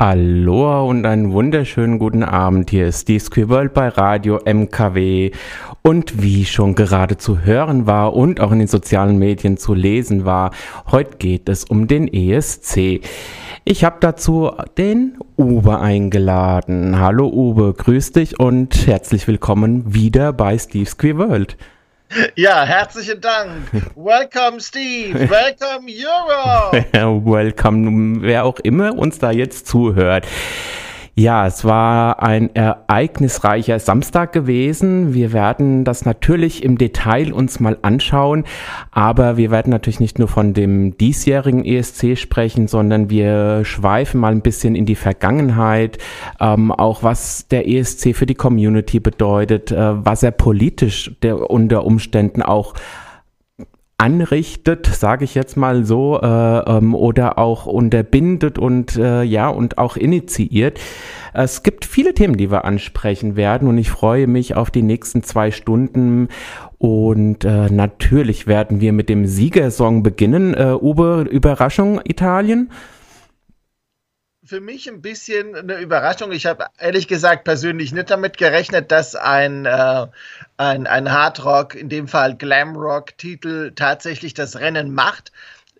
Aloha und einen wunderschönen guten Abend. Hier ist die World bei Radio MKW. Und wie schon gerade zu hören war und auch in den sozialen Medien zu lesen war, heute geht es um den ESC. Ich habe dazu den Uwe eingeladen. Hallo Uwe, grüß dich und herzlich willkommen wieder bei Steve's Queer World. Ja, herzlichen Dank. Welcome, Steve. Welcome, Europe. Welcome, wer auch immer uns da jetzt zuhört. Ja, es war ein ereignisreicher Samstag gewesen. Wir werden das natürlich im Detail uns mal anschauen, aber wir werden natürlich nicht nur von dem diesjährigen ESC sprechen, sondern wir schweifen mal ein bisschen in die Vergangenheit, ähm, auch was der ESC für die Community bedeutet, äh, was er politisch der, unter Umständen auch anrichtet, sage ich jetzt mal so, äh, ähm, oder auch unterbindet und äh, ja und auch initiiert. Es gibt viele Themen, die wir ansprechen werden und ich freue mich auf die nächsten zwei Stunden. Und äh, natürlich werden wir mit dem Siegersong beginnen. Äh, Uwe, Überraschung Italien? Für mich ein bisschen eine Überraschung. Ich habe ehrlich gesagt persönlich nicht damit gerechnet, dass ein, äh, ein, ein Hardrock, in dem Fall Glamrock-Titel tatsächlich das Rennen macht.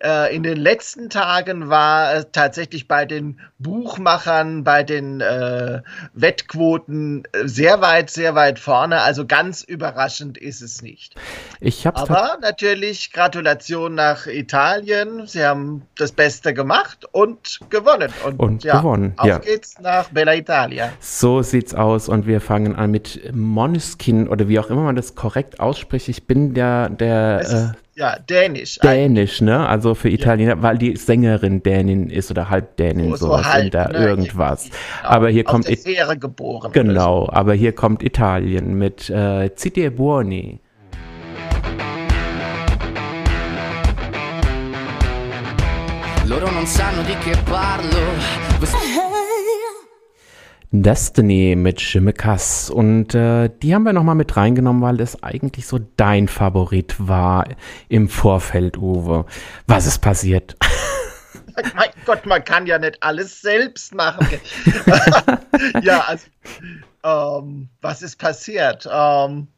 Äh, in den letzten Tagen war es tatsächlich bei den Buchmachern, bei den äh, Wettquoten sehr weit, sehr weit vorne. Also ganz überraschend ist es nicht. Ich hab's Aber natürlich Gratulation nach Italien. Sie haben das Beste gemacht und gewonnen. Und, und ja, gewonnen. Auf ja. geht's nach Bella Italia. So sieht's aus und wir fangen an mit Moniskin oder wie auch immer man das korrekt ausspricht. Ich bin der, der ja, Dänisch. Dänisch, ne? Also für Italiener, ja. weil die Sängerin Dänin ist oder Halbdänin, oh, so sowas halb, da ne? irgendwas. Ja, aber hier kommt Ehre geboren. Genau, so. aber hier kommt Italien mit äh, Ziti Buoni. Loro non sanno di che parlo. Destiny mit Schimmekas. Und äh, die haben wir nochmal mit reingenommen, weil das eigentlich so dein Favorit war im Vorfeld, Uwe. Was ist passiert? mein Gott, man kann ja nicht alles selbst machen. ja, also, ähm, was ist passiert? Ähm,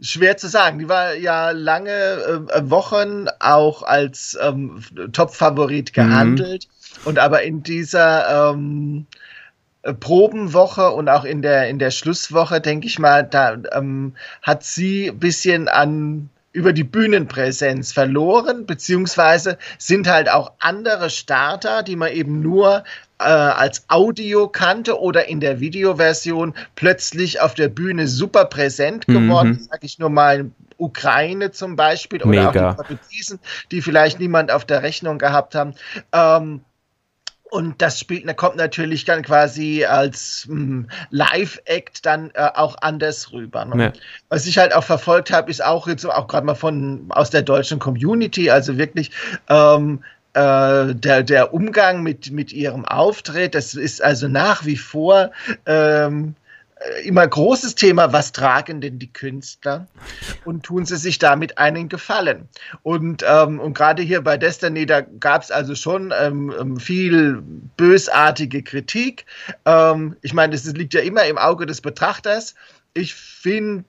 schwer zu sagen. Die war ja lange äh, Wochen auch als ähm, Top-Favorit mhm. gehandelt. Mhm. Und aber in dieser ähm, äh, Probenwoche und auch in der, in der Schlusswoche, denke ich mal, da ähm, hat sie ein bisschen an über die Bühnenpräsenz verloren, beziehungsweise sind halt auch andere Starter, die man eben nur äh, als Audio kannte oder in der Videoversion plötzlich auf der Bühne super präsent geworden. Mhm. Sag ich nur mal Ukraine zum Beispiel oder Mega. auch die Portugiesen, die vielleicht niemand auf der Rechnung gehabt haben. Ähm, und das spielt, da kommt natürlich dann quasi als hm, Live-Act dann äh, auch anders rüber. Ne? Ja. Was ich halt auch verfolgt habe, ist auch jetzt auch gerade mal von aus der deutschen Community, also wirklich ähm, äh, der, der Umgang mit, mit ihrem Auftritt, das ist also nach wie vor ähm, äh, immer großes Thema, was tragen denn die Künstler und tun sie sich damit einen Gefallen? Und, ähm, und gerade hier bei Destiny, da gab es also schon ähm, ähm, viel bösartige Kritik. Ähm, ich meine, das liegt ja immer im Auge des Betrachters. Ich finde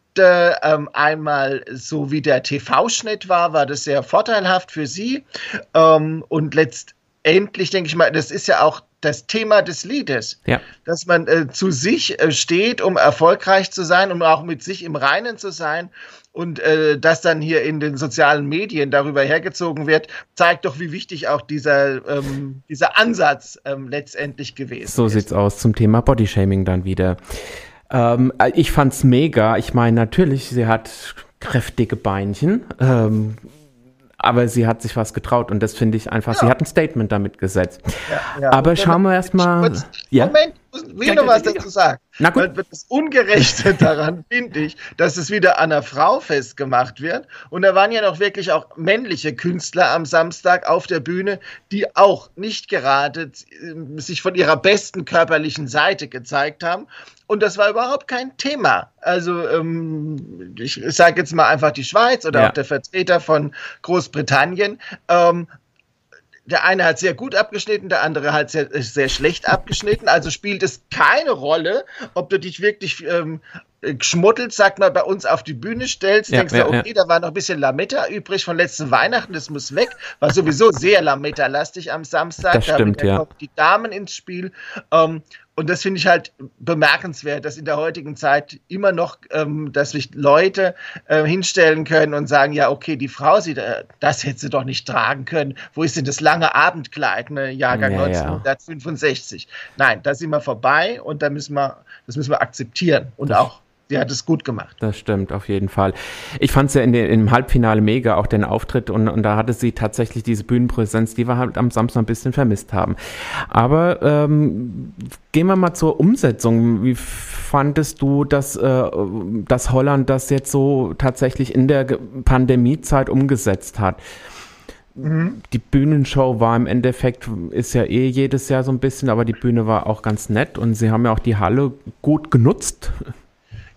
ähm, einmal, so wie der TV-Schnitt war, war das sehr vorteilhaft für sie. Ähm, und letztendlich denke ich mal, das ist ja auch das Thema des Liedes. Ja. Dass man äh, zu sich äh, steht, um erfolgreich zu sein, um auch mit sich im Reinen zu sein. Und äh, das dann hier in den sozialen Medien darüber hergezogen wird, zeigt doch, wie wichtig auch dieser, ähm, dieser Ansatz ähm, letztendlich gewesen so ist. So sieht's aus zum Thema Bodyshaming dann wieder. Ähm, äh, ich fand's mega. Ich meine, natürlich, sie hat kräftige Beinchen. Ähm, aber sie hat sich was getraut und das finde ich einfach, ja. sie hat ein Statement damit gesetzt. Ja, ja. Aber schauen wir erstmal. Ja? Moment, will ich noch was dazu sagen. Na gut. Das Ungerechte daran finde ich, dass es wieder an einer Frau festgemacht wird. Und da waren ja noch wirklich auch männliche Künstler am Samstag auf der Bühne, die auch nicht gerade äh, sich von ihrer besten körperlichen Seite gezeigt haben. Und das war überhaupt kein Thema. Also ähm, ich sage jetzt mal einfach die Schweiz oder ja. auch der Vertreter von Großbritannien ähm, der eine hat sehr gut abgeschnitten, der andere hat sehr, sehr schlecht abgeschnitten. Also spielt es keine Rolle, ob du dich wirklich ähm, geschmuddelt, sagt man, bei uns auf die Bühne stellst. Ja, denkst ja, du, okay, ja. da war noch ein bisschen Lametta übrig von letzten Weihnachten, das muss weg. War sowieso sehr Lametta-lastig am Samstag. Das stimmt, ja. die Damen ins Spiel. Ähm, und das finde ich halt bemerkenswert, dass in der heutigen Zeit immer noch, ähm, dass sich Leute äh, hinstellen können und sagen, ja, okay, die Frau, sie, äh, das hätte sie doch nicht tragen können. Wo ist denn das lange Abendkleid, ne? Jahrgang ja, 1965? Ja. Nein, da sind wir vorbei und da müssen wir, das müssen wir akzeptieren und das auch die hat es gut gemacht. Das stimmt, auf jeden Fall. Ich fand es ja in den, im Halbfinale mega, auch den Auftritt und, und da hatte sie tatsächlich diese Bühnenpräsenz, die wir halt am Samstag ein bisschen vermisst haben. Aber ähm, gehen wir mal zur Umsetzung. Wie fandest du, dass, äh, dass Holland das jetzt so tatsächlich in der Pandemiezeit umgesetzt hat? Mhm. Die Bühnenshow war im Endeffekt, ist ja eh jedes Jahr so ein bisschen, aber die Bühne war auch ganz nett und sie haben ja auch die Halle gut genutzt.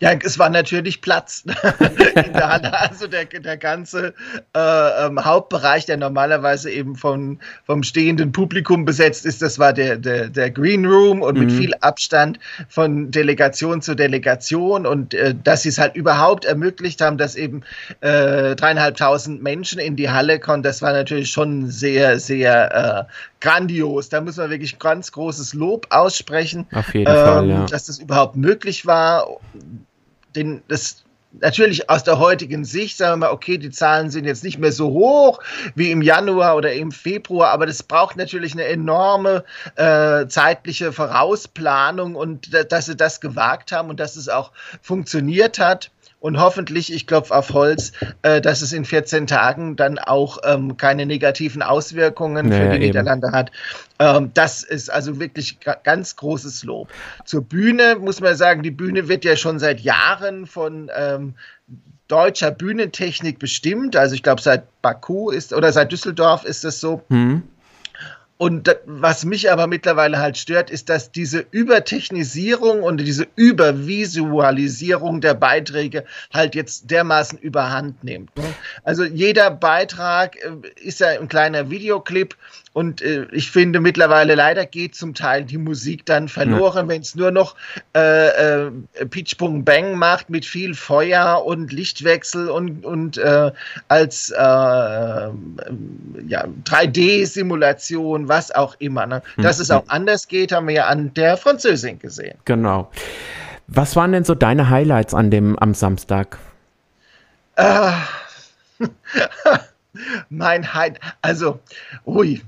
Ja, es war natürlich Platz in der Halle. Also der, der ganze äh, ähm, Hauptbereich, der normalerweise eben von, vom stehenden Publikum besetzt ist, das war der, der, der Green Room und mit mhm. viel Abstand von Delegation zu Delegation und äh, dass sie es halt überhaupt ermöglicht haben, dass eben äh, dreieinhalbtausend Menschen in die Halle kommen, das war natürlich schon sehr, sehr äh, grandios. Da muss man wirklich ganz großes Lob aussprechen, Auf jeden ähm, Fall, ja. dass das überhaupt möglich war den, das natürlich aus der heutigen Sicht sagen wir mal, okay, die Zahlen sind jetzt nicht mehr so hoch wie im Januar oder im Februar, aber das braucht natürlich eine enorme äh, zeitliche Vorausplanung und dass sie das gewagt haben und dass es auch funktioniert hat und hoffentlich, ich klopfe auf Holz, äh, dass es in 14 Tagen dann auch ähm, keine negativen Auswirkungen naja, für die eben. Niederlande hat. Ähm, das ist also wirklich ganz großes Lob. Zur Bühne muss man sagen, die Bühne wird ja schon seit Jahren von ähm, deutscher Bühnentechnik bestimmt. Also ich glaube, seit Baku ist oder seit Düsseldorf ist es so. Mhm. Und was mich aber mittlerweile halt stört, ist, dass diese Übertechnisierung und diese Übervisualisierung der Beiträge halt jetzt dermaßen überhand nimmt. Also jeder Beitrag äh, ist ja ein kleiner Videoclip und äh, ich finde mittlerweile leider geht zum Teil die Musik dann verloren, ja. wenn es nur noch äh, äh, Pitch Bung Bang macht mit viel Feuer und Lichtwechsel und, und äh, als äh, ja, 3D-Simulation, was auch immer. Ne? Dass hm. es auch anders geht, haben wir ja an der Französin gesehen. Genau. Was waren denn so deine Highlights an dem am Samstag? Äh, mein Highlight, also, ui,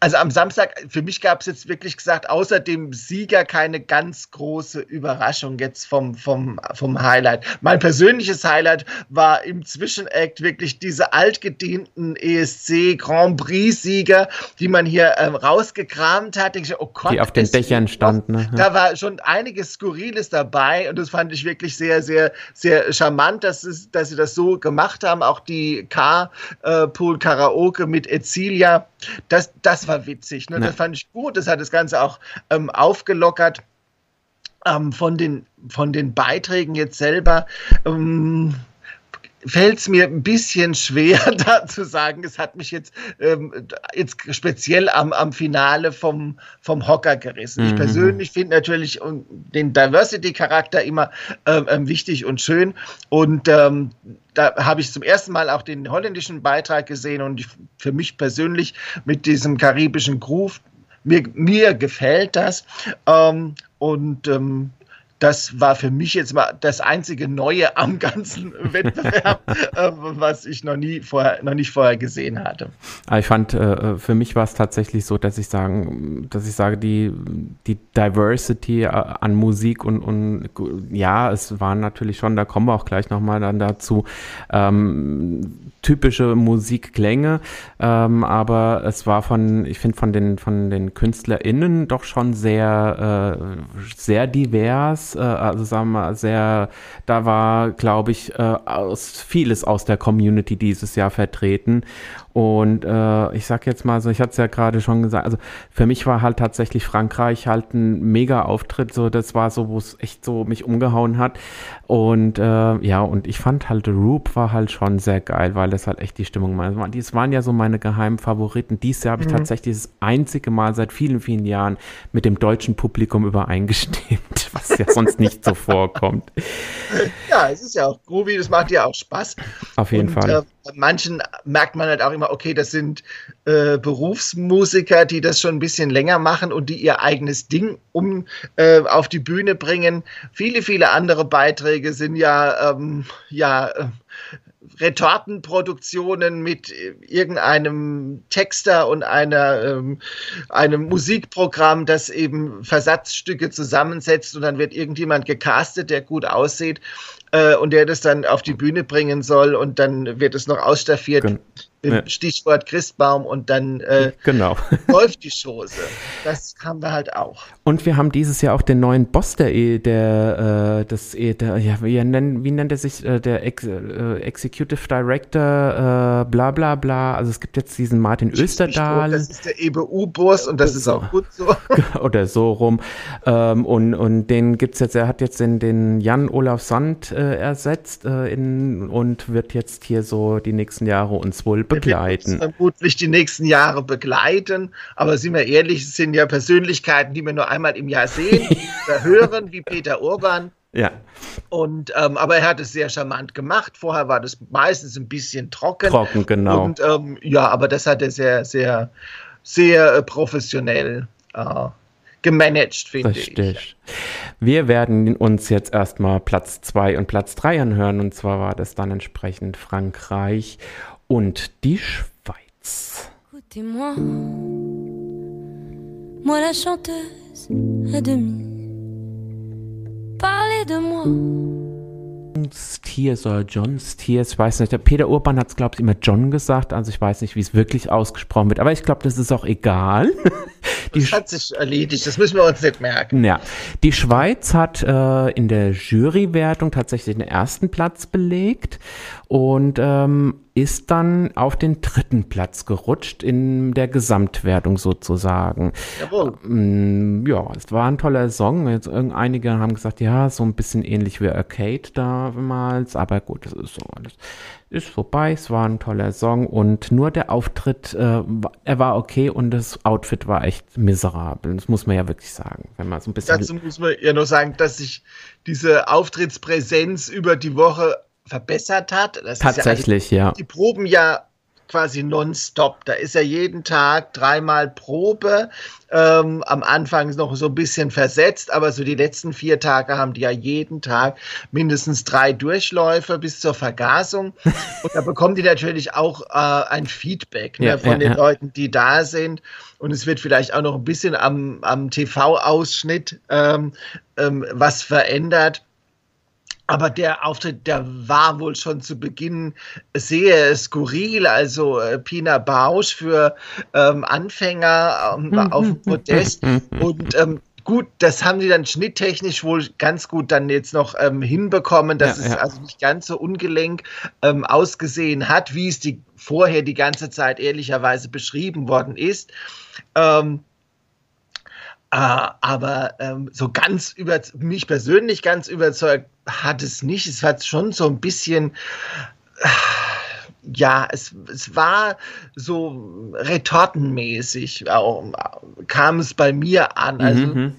also am Samstag, für mich gab es jetzt wirklich gesagt, außer dem Sieger keine ganz große Überraschung jetzt vom, vom, vom Highlight. Mein persönliches Highlight war im Zwischenact wirklich diese altgedienten ESC Grand Prix-Sieger, die man hier ähm, rausgekramt hat. Ich, oh Gott, die auf den Dächern standen. Ne? Da war schon einiges Skurriles dabei und das fand ich wirklich sehr, sehr, sehr charmant, dass, es, dass sie das so gemacht haben. Auch die K-Pool Karaoke mit Ezilia. Das, das war witzig. Ne? Ja. Das fand ich gut. Das hat das Ganze auch ähm, aufgelockert. Ähm, von, den, von den Beiträgen jetzt selber. Ähm, fällt es mir ein bisschen schwer, da zu sagen, es hat mich jetzt, ähm, jetzt speziell am, am Finale vom, vom Hocker gerissen. Mhm. Ich persönlich finde natürlich den Diversity-Charakter immer ähm, ähm, wichtig und schön. Und ähm, da habe ich zum ersten Mal auch den holländischen Beitrag gesehen und ich, für mich persönlich mit diesem karibischen Groove, mir, mir gefällt das. Ähm, und ähm, das war für mich jetzt mal das einzige Neue am ganzen Wettbewerb, äh, was ich noch nie vorher, noch nicht vorher gesehen hatte. Ah, ich fand, äh, für mich war es tatsächlich so, dass ich sagen, dass ich sage, die, die Diversity äh, an Musik und, und ja, es waren natürlich schon, da kommen wir auch gleich nochmal dann dazu, ähm, typische Musikklänge, ähm, aber es war von, ich finde von den von den KünstlerInnen doch schon sehr äh, sehr divers, äh, also sagen wir mal sehr, da war glaube ich äh, aus, vieles aus der Community dieses Jahr vertreten und äh, ich sag jetzt mal so, ich hatte es ja gerade schon gesagt, also für mich war halt tatsächlich Frankreich halt ein mega Auftritt, so das war so, wo es echt so mich umgehauen hat. Und äh, ja, und ich fand halt The Roop war halt schon sehr geil, weil das halt echt die Stimmung war. Das waren ja so meine geheimen Favoriten. Dieses Jahr habe ich mhm. tatsächlich das einzige Mal seit vielen, vielen Jahren mit dem deutschen Publikum übereingestimmt, was ja sonst nicht so vorkommt. Ja, es ist ja auch groovy, das macht ja auch Spaß. Auf jeden und, Fall. Äh, manchen merkt man halt auch immer, okay, das sind äh, Berufsmusiker, die das schon ein bisschen länger machen und die ihr eigenes Ding um äh, auf die Bühne bringen. Viele, viele andere Beiträge sind ja, ähm, ja, äh, Retortenproduktionen mit irgendeinem Texter und einer, ähm, einem Musikprogramm, das eben Versatzstücke zusammensetzt und dann wird irgendjemand gecastet, der gut aussieht äh, und der das dann auf die Bühne bringen soll und dann wird es noch ausstaffiert. Gen ja. Stichwort Christbaum und dann äh, genau. läuft die Chose. Das haben wir halt auch. Und wir haben dieses Jahr auch den neuen Boss der, e, der, äh, das, e, der ja, wie, nennt, wie nennt er sich, äh, der Ex, äh, Executive Director, äh, bla bla bla. Also es gibt jetzt diesen Martin Österdahl. Das ist der EBU-Boss und das ist auch gut so. Oder so rum. Ähm, und, und den gibt's jetzt, er hat jetzt den, den Jan Olaf Sand ersetzt in, und wird jetzt hier so die nächsten Jahre uns wohl begleiten. vermutlich die nächsten Jahre begleiten. Aber sind wir ehrlich, es sind ja Persönlichkeiten, die wir nur einmal im Jahr sehen oder hören, wie Peter Urban. Ja. Und, ähm, aber er hat es sehr charmant gemacht. Vorher war das meistens ein bisschen trocken. Trocken, genau. Und ähm, ja, aber das hat er sehr, sehr, sehr äh, professionell äh, gemanagt, finde ich. Wir werden uns jetzt erstmal Platz 2 und Platz 3 anhören. Und zwar war das dann entsprechend Frankreich und die Schweiz. Écoutez-moi, moi la chanteuse à demi. Parlez de moi. Stiers oder John Stiers, ich weiß nicht. Der Peter Urban hat es, glaube ich, immer John gesagt, also ich weiß nicht, wie es wirklich ausgesprochen wird, aber ich glaube, das ist auch egal. Die das hat sich erledigt, das müssen wir uns nicht merken. Ja, die Schweiz hat äh, in der Jurywertung tatsächlich den ersten Platz belegt und ähm, ist dann auf den dritten Platz gerutscht in der Gesamtwertung sozusagen. Jawohl. Ähm, ja, es war ein toller Song. Jetzt einige haben gesagt, ja, so ein bisschen ähnlich wie Arcade damals, aber gut, das ist so alles ist vorbei, es war ein toller Song und nur der Auftritt, äh, er war okay und das Outfit war echt miserabel. Das muss man ja wirklich sagen, wenn man so ein bisschen. Dazu muss man ja nur sagen, dass sich diese Auftrittspräsenz über die Woche verbessert hat. Das Tatsächlich, ja, ja. Die Proben ja quasi nonstop. Da ist ja jeden Tag dreimal Probe. Ähm, am Anfang noch so ein bisschen versetzt, aber so die letzten vier Tage haben die ja jeden Tag mindestens drei Durchläufe bis zur Vergasung. Und da bekommen die natürlich auch äh, ein Feedback ne, ja, von ja, den ja. Leuten, die da sind. Und es wird vielleicht auch noch ein bisschen am, am TV-Ausschnitt ähm, ähm, was verändert. Aber der Auftritt, der war wohl schon zu Beginn sehr skurril. Also äh, Pina Bausch für ähm, Anfänger ähm, auf dem Podest. Und ähm, gut, das haben sie dann schnitttechnisch wohl ganz gut dann jetzt noch ähm, hinbekommen, dass ja, es ja. also nicht ganz so ungelenk ähm, ausgesehen hat, wie es die vorher die ganze Zeit ehrlicherweise beschrieben worden ist. Ähm, äh, aber ähm, so ganz über mich persönlich ganz überzeugt hat es nicht. Es hat schon so ein bisschen. Äh, ja, es, es war so retortenmäßig, äh, kam es bei mir an. Also, mhm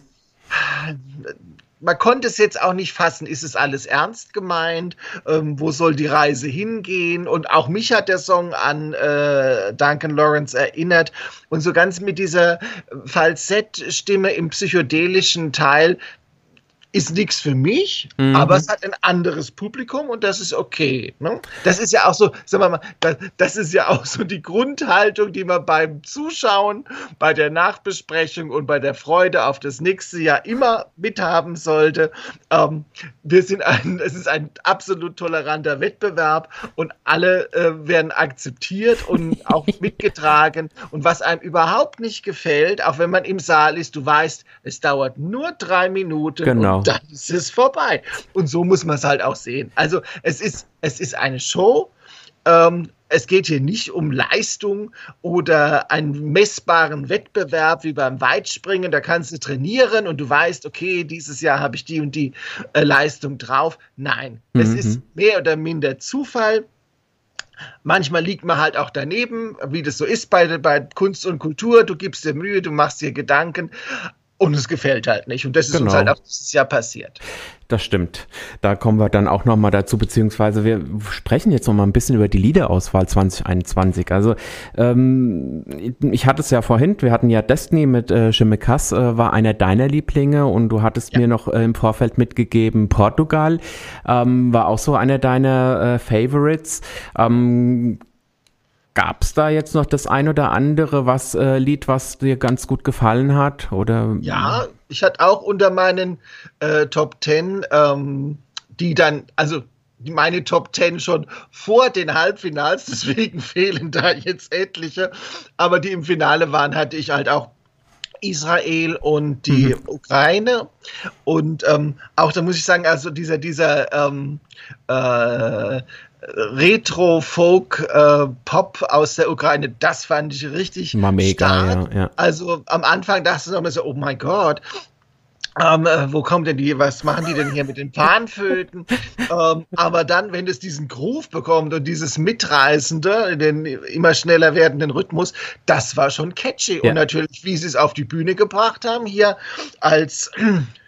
man konnte es jetzt auch nicht fassen, ist es alles ernst gemeint? Ähm, wo soll die Reise hingehen? Und auch mich hat der Song an äh, Duncan Lawrence erinnert. Und so ganz mit dieser Falsettstimme im psychedelischen Teil ist nichts für mich, mhm. aber es hat ein anderes Publikum und das ist okay. Ne? Das ist ja auch so, sagen wir mal, das, das, ist ja auch so die Grundhaltung, die man beim Zuschauen, bei der Nachbesprechung und bei der Freude auf das nächste Jahr immer mithaben sollte. Ähm, wir sind ein, es ist ein absolut toleranter Wettbewerb und alle äh, werden akzeptiert und auch mitgetragen. Und was einem überhaupt nicht gefällt, auch wenn man im Saal ist, du weißt, es dauert nur drei Minuten genau. Und dann ist es vorbei. Und so muss man es halt auch sehen. Also es ist, es ist eine Show. Ähm, es geht hier nicht um Leistung oder einen messbaren Wettbewerb wie beim Weitspringen. Da kannst du trainieren und du weißt, okay, dieses Jahr habe ich die und die äh, Leistung drauf. Nein, mhm. es ist mehr oder minder Zufall. Manchmal liegt man halt auch daneben, wie das so ist bei, bei Kunst und Kultur. Du gibst dir Mühe, du machst dir Gedanken und es gefällt halt nicht. Und das ist genau. uns halt auch dieses Jahr passiert. Das stimmt. Da kommen wir dann auch nochmal dazu, beziehungsweise wir sprechen jetzt nochmal ein bisschen über die Liederauswahl 2021. Also ähm, ich hatte es ja vorhin, wir hatten ja Destiny mit äh, Chimikas, äh, war einer deiner Lieblinge und du hattest ja. mir noch äh, im Vorfeld mitgegeben, Portugal ähm, war auch so einer deiner äh, Favorites. Ähm, Gab es da jetzt noch das ein oder andere was äh, Lied, was dir ganz gut gefallen hat? Oder? Ja, ich hatte auch unter meinen äh, Top Ten, ähm, die dann, also meine Top Ten schon vor den Halbfinals, deswegen fehlen da jetzt etliche. Aber die im Finale waren, hatte ich halt auch Israel und die mhm. Ukraine. Und ähm, auch da muss ich sagen, also dieser, dieser ähm, äh, Retro-Folk-Pop äh, aus der Ukraine, das fand ich richtig Mal mega, stark. Ja, ja. Also am Anfang dachte ich noch mal so, oh mein Gott, ähm, äh, wo kommen denn die, was machen die denn hier mit den Panflöten? ähm, aber dann, wenn es diesen Groove bekommt und dieses Mitreißende, den immer schneller werdenden Rhythmus, das war schon catchy. Ja. Und natürlich, wie sie es auf die Bühne gebracht haben, hier als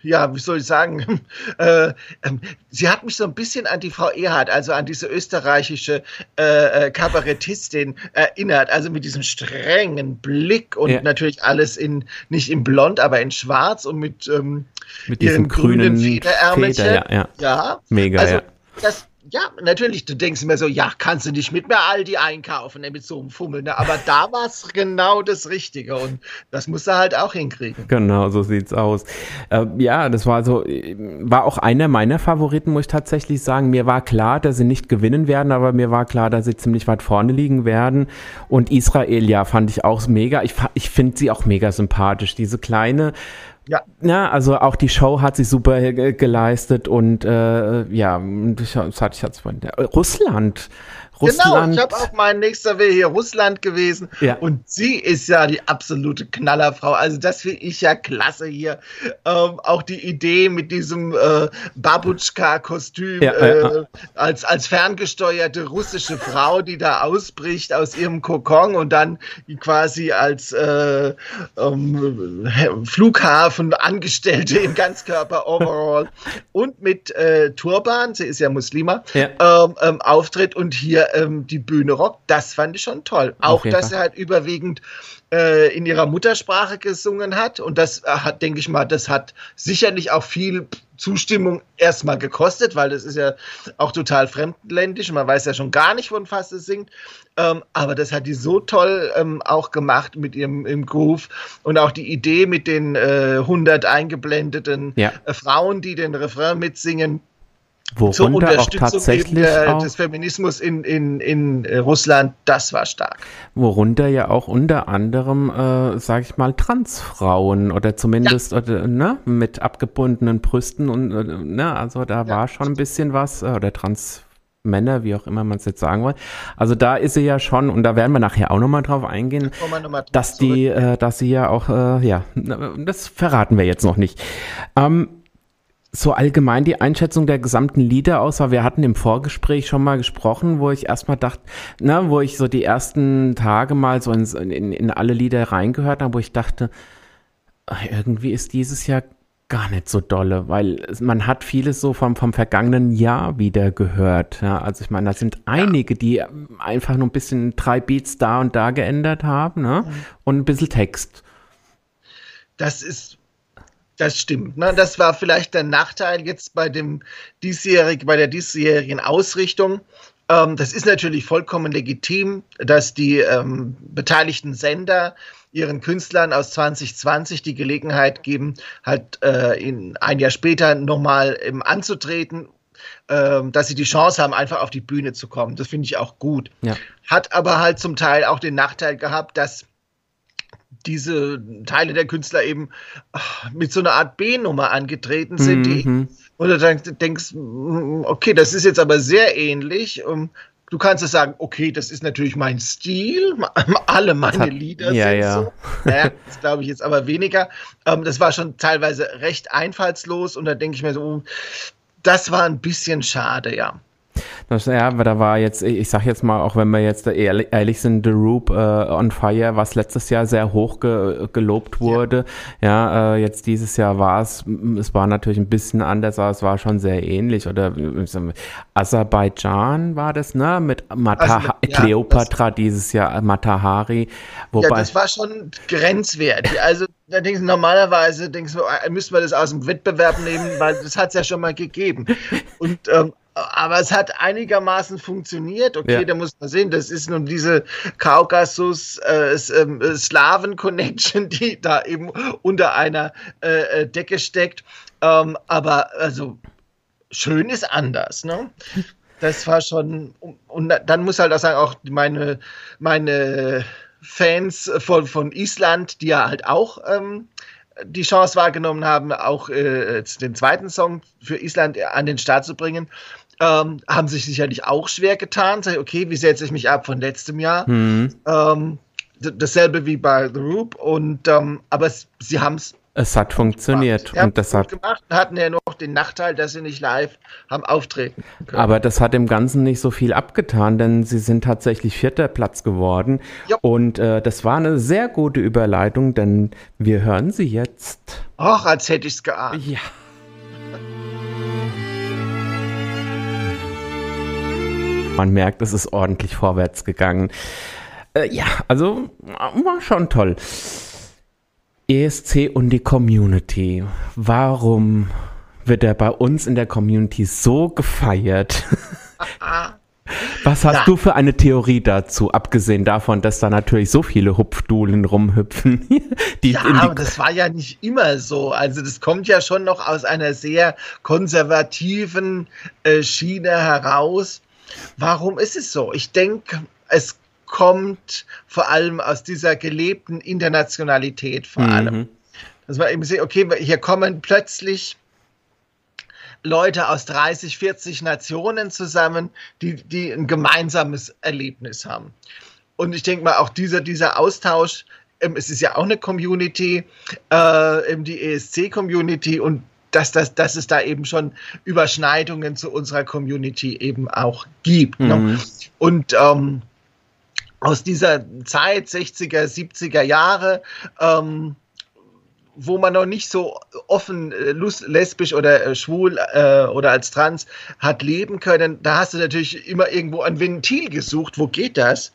ja, wie soll ich sagen, äh, ähm, sie hat mich so ein bisschen an die Frau Erhard, also an diese österreichische äh, äh, Kabarettistin erinnert, also mit diesem strengen Blick und ja. natürlich alles in, nicht in blond, aber in schwarz und mit, ähm, mit diesem grünen Federärmelchen. Feder, ja, ja. ja. Mega, also, ja. Das, ja, natürlich, du denkst immer so, ja, kannst du nicht mit mir Aldi einkaufen, ne, mit so einem Fummel, ne? aber da war es genau das Richtige und das musst du halt auch hinkriegen. Genau, so sieht's aus. Äh, ja, das war so, war auch einer meiner Favoriten, muss ich tatsächlich sagen. Mir war klar, dass sie nicht gewinnen werden, aber mir war klar, dass sie ziemlich weit vorne liegen werden und Israel, ja, fand ich auch mega. Ich, ich finde sie auch mega sympathisch, diese kleine, ja. ja, also auch die Show hat sich super geleistet und äh, ja, das hatte ich jetzt von Russland Russland. Genau, ich habe auch mein nächster wäre hier Russland gewesen. Ja. Und sie ist ja die absolute Knallerfrau. Also das finde ich ja klasse hier. Ähm, auch die Idee mit diesem äh, Babutschka-Kostüm ja, äh, als, als ferngesteuerte russische Frau, die da ausbricht aus ihrem Kokon und dann quasi als äh, ähm, Flughafen-Angestellte im Ganzkörper-Overall und mit äh, Turban, sie ist ja Muslima, ähm, ähm, auftritt und hier ähm, die Bühne rockt, das fand ich schon toll. Auch, dass er halt überwiegend äh, in ihrer Muttersprache gesungen hat. Und das äh, hat, denke ich mal, das hat sicherlich auch viel Zustimmung erstmal gekostet, weil das ist ja auch total fremdländisch. Man weiß ja schon gar nicht, von was es singt. Ähm, aber das hat die so toll ähm, auch gemacht mit ihrem im Groove und auch die Idee mit den äh, 100 eingeblendeten ja. äh, Frauen, die den Refrain mitsingen zur Unterstützung auch tatsächlich der, auch, des Feminismus in, in, in äh, Russland, das war stark. Worunter ja auch unter anderem, äh, sage ich mal, Transfrauen oder zumindest ja. oder, ne, mit abgebundenen Brüsten und äh, ne, also da ja. war schon ein bisschen was, äh, oder Transmänner, wie auch immer man es jetzt sagen will. Also da ist sie ja schon, und da werden wir nachher auch nochmal drauf eingehen, noch mal dass die, äh, dass sie ja auch, äh, ja, das verraten wir jetzt noch nicht. Ähm, so allgemein die Einschätzung der gesamten Lieder aus, weil wir hatten im Vorgespräch schon mal gesprochen, wo ich erstmal dachte, na, wo ich so die ersten Tage mal so in, in, in alle Lieder reingehört habe, wo ich dachte, irgendwie ist dieses Jahr gar nicht so dolle, weil man hat vieles so vom, vom vergangenen Jahr wieder gehört. Ja, also ich meine, da sind einige, die einfach nur ein bisschen drei Beats da und da geändert haben ne? Mhm. und ein bisschen Text. Das ist Das stimmt. Ne? Das war vielleicht der Nachteil jetzt bei dem diesjährig, bei der diesjährigen Ausrichtung. Ähm, das ist natürlich vollkommen legitim, dass die ähm, beteiligten Sender ihren Künstlern aus 2020 die Gelegenheit geben, halt äh, in, ein Jahr später nochmal ähm, anzutreten, äh, dass sie die Chance haben, einfach auf die Bühne zu kommen. Das finde ich auch gut. Ja. Hat aber halt zum Teil auch den Nachteil gehabt, dass diese Teile der Künstler eben mit so einer Art B-Nummer angetreten sind, mhm. die, oder dann denkst, mm, okay, das ist jetzt aber sehr ähnlich. Du kannst es sagen, okay, das ist natürlich mein Stil, alle meine hat, Lieder ja, sind ja. so. Naja, das glaube ich jetzt aber weniger. Ähm, das war schon teilweise recht einfallslos und da denke ich mir so, das war ein bisschen schade, ja. Ja, aber da war jetzt, ich sag jetzt mal, auch wenn wir jetzt ehrlich sind, The Roop äh, on Fire, was letztes Jahr sehr hoch ge gelobt wurde. Ja, ja äh, jetzt dieses Jahr war es, es war natürlich ein bisschen anders, aber es war schon sehr ähnlich. Oder Aserbaidschan war das, ne? Mit Mata also, ja, Cleopatra dieses Jahr, Matahari. Wobei, ja, das war schon grenzwertig. Also da denkst du, normalerweise denkst du, äh, müssten wir das aus dem Wettbewerb nehmen, weil das hat es ja schon mal gegeben. Und ähm, aber es hat einigermaßen funktioniert. Okay, ja. da muss man sehen, das ist nun diese Kaukasus-Slaven-Connection, äh, äh die da eben unter einer äh, äh, Decke steckt. Ähm, aber also schön ist anders, ne? Das war schon, und dann muss halt auch sagen, auch meine, meine Fans von, von Island, die ja halt auch ähm, die Chance wahrgenommen haben, auch äh, den zweiten Song für Island an den Start zu bringen, ähm, haben sich sicherlich auch schwer getan. Sag, okay, wie setze ich mich ab von letztem Jahr? Mhm. Ähm, dasselbe wie bei The Roop. Und, ähm, aber sie haben es. Es hat funktioniert. Und das hat gemacht, hatten ja noch den Nachteil, dass sie nicht live haben auftreten können. Aber das hat dem Ganzen nicht so viel abgetan, denn sie sind tatsächlich vierter Platz geworden. Ja. Und äh, das war eine sehr gute Überleitung, denn wir hören sie jetzt. Ach, als hätte ich es geahnt. Ja. Man merkt, es ist ordentlich vorwärts gegangen. Äh, ja, also war schon toll. ESC und die Community. Warum wird er bei uns in der Community so gefeiert? Was hast ja. du für eine Theorie dazu, abgesehen davon, dass da natürlich so viele Hupfdulen rumhüpfen? ja, aber das war ja nicht immer so. Also das kommt ja schon noch aus einer sehr konservativen äh, Schiene heraus. Warum ist es so? Ich denke, es kommt vor allem aus dieser gelebten Internationalität vor mhm. allem. Dass man eben sieht, okay, hier kommen plötzlich Leute aus 30, 40 Nationen zusammen, die, die ein gemeinsames Erlebnis haben. Und ich denke mal, auch dieser, dieser Austausch, ähm, es ist ja auch eine Community, äh, die ESC-Community und dass, das, dass es da eben schon Überschneidungen zu unserer Community eben auch gibt. Ne? Mhm. Ne? Und ähm, aus dieser Zeit, 60er, 70er Jahre, ähm, wo man noch nicht so offen äh, lesbisch oder äh, schwul äh, oder als trans hat leben können, da hast du natürlich immer irgendwo ein Ventil gesucht, wo geht das?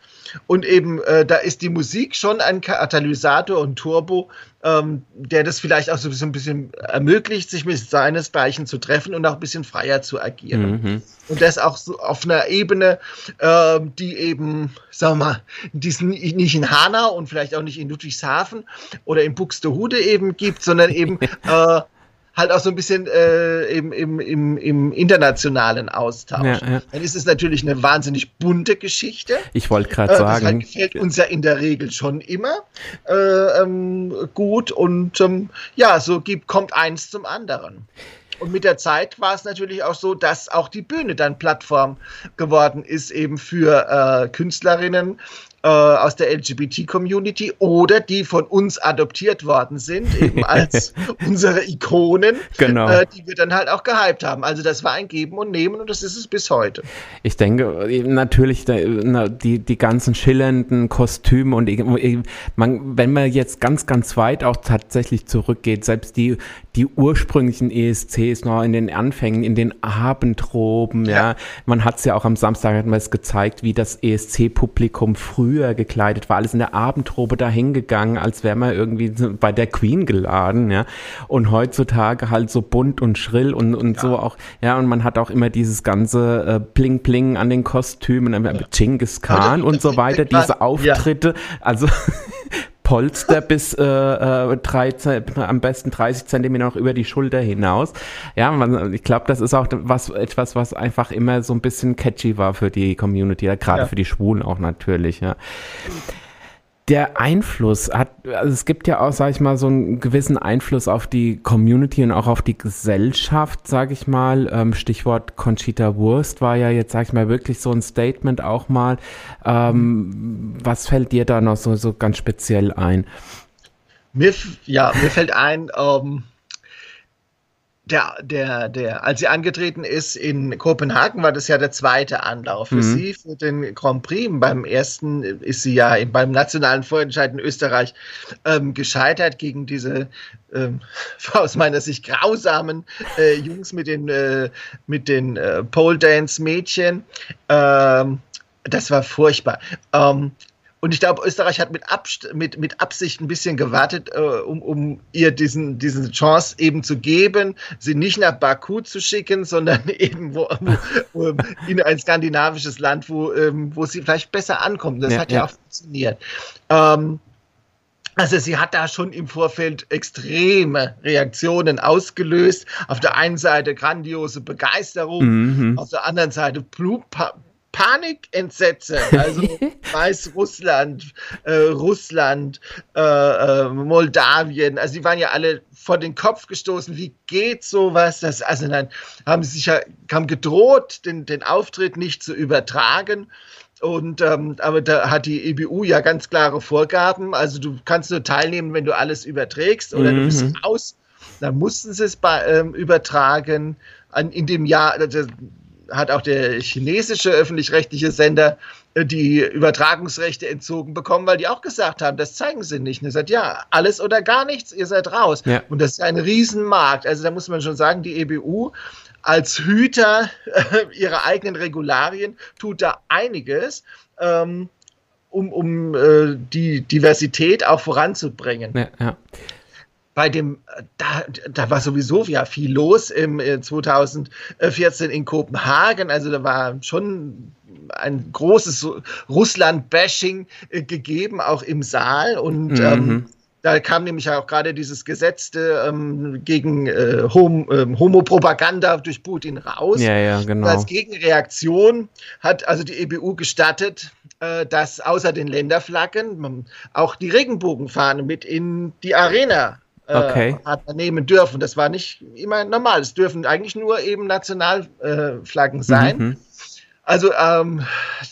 Und eben, äh, da ist die Musik schon ein Katalysator und Turbo, ähm, der das vielleicht auch so ein bisschen ermöglicht, sich mit seinesgleichen zu treffen und auch ein bisschen freier zu agieren. Mhm. Und das auch so auf einer Ebene, äh, die eben, sagen wir mal, diesen, nicht in Hanau und vielleicht auch nicht in Ludwigshafen oder in Buxtehude eben gibt, sondern eben äh, halt auch so ein bisschen äh, im, im, im, im internationalen Austausch. Ja, ja. Dann ist es natürlich eine wahnsinnig bunte Geschichte. Ich wollte gerade äh, sagen. Das halt gefällt uns ja in der Regel schon immer äh, ähm, gut und ähm, ja, so gibt, kommt eins zum anderen. Und mit der Zeit war es natürlich auch so, dass auch die Bühne dann Plattform geworden ist, eben für äh, Künstlerinnen, äh, aus der LGBT-Community oder die von uns adoptiert worden sind, eben als unsere Ikonen, genau. äh, die wir dann halt auch gehypt haben. Also das war ein Geben und Nehmen und das ist es bis heute. Ich denke natürlich die, die ganzen schillernden Kostüme und man, wenn man jetzt ganz, ganz weit auch tatsächlich zurückgeht, selbst die, die ursprünglichen ESCs noch in den Anfängen, in den Abendroben, ja, ja man hat es ja auch am Samstag hat man es gezeigt, wie das ESC-Publikum früh früher gekleidet, war alles in der Abendrobe dahin gegangen, als wäre man irgendwie bei der Queen geladen, ja. Und heutzutage halt so bunt und schrill und, und ja. so auch, ja, und man hat auch immer dieses ganze äh, Bling Bling an den Kostümen, ja. Genghis Khan und so weiter, diese Auftritte, also Polster bis äh, äh, 13, am besten 30 Zentimeter noch über die Schulter hinaus. Ja, man, ich glaube, das ist auch was etwas, was einfach immer so ein bisschen catchy war für die Community, ja, gerade ja. für die Schwulen auch natürlich. Ja der Einfluss hat, also es gibt ja auch, sag ich mal, so einen gewissen Einfluss auf die Community und auch auf die Gesellschaft, sag ich mal. Ähm, Stichwort Conchita Wurst war ja jetzt, sag ich mal, wirklich so ein Statement auch mal. Ähm, was fällt dir da noch so, so ganz speziell ein? Mir, ja, mir fällt ein, ähm, der, der, der, als sie angetreten ist in Kopenhagen, war das ja der zweite Anlauf für mhm. sie für den Grand Prix. Beim ersten ist sie ja beim nationalen Vorentscheid in Österreich ähm, gescheitert gegen diese ähm, aus meiner Sicht grausamen äh, Jungs mit den, äh, mit den äh, Pole Dance Mädchen. Ähm, das war furchtbar. Ähm, und ich glaube, Österreich hat mit, Abst mit, mit Absicht ein bisschen gewartet, äh, um, um ihr diesen, diese Chance eben zu geben, sie nicht nach Baku zu schicken, sondern eben wo, wo, in ein skandinavisches Land, wo, ähm, wo sie vielleicht besser ankommt. Das ja, hat ja, ja auch funktioniert. Ähm, also sie hat da schon im Vorfeld extreme Reaktionen ausgelöst. Auf der einen Seite grandiose Begeisterung, mhm. auf der anderen Seite Blut, Panik, Entsetze. Also Weißrussland, äh, Russland, äh, äh, Moldawien, also die waren ja alle vor den Kopf gestoßen. Wie geht sowas? Das, also dann haben sie sich ja haben gedroht, den, den Auftritt nicht zu übertragen. Und ähm, aber da hat die EBU ja ganz klare Vorgaben. Also du kannst nur teilnehmen, wenn du alles überträgst oder mhm. du bist raus. Dann mussten sie es bei, ähm, übertragen. An, in dem Jahr, hat auch der chinesische öffentlich-rechtliche Sender äh, die Übertragungsrechte entzogen bekommen, weil die auch gesagt haben, das zeigen sie nicht. Und er sagt, ja, alles oder gar nichts, ihr seid raus. Ja. Und das ist ein Riesenmarkt. Also da muss man schon sagen, die EBU als Hüter äh, ihrer eigenen Regularien tut da einiges. Ähm, um, um äh, die Diversität auch voranzubringen. Ja, ja bei dem, da, da war sowieso ja viel los im 2014 äh, in Kopenhagen. Also da war schon ein großes Russland-Bashing äh, gegeben, auch im Saal. Und mhm. ähm, da kam nämlich auch gerade dieses Gesetz ähm, gegen äh, Hom äh, Homopropaganda durch Putin raus. Ja, ja, genau. Als Gegenreaktion hat also die EBU gestattet, äh, dass außer den Länderflaggen auch die Regenbogenfahne mit in die Arena äh, okay. hat nehmen dürfen. Das war nicht immer normal. Es dürfen eigentlich nur eben Nationalflaggen sein. Mhm. Also ähm,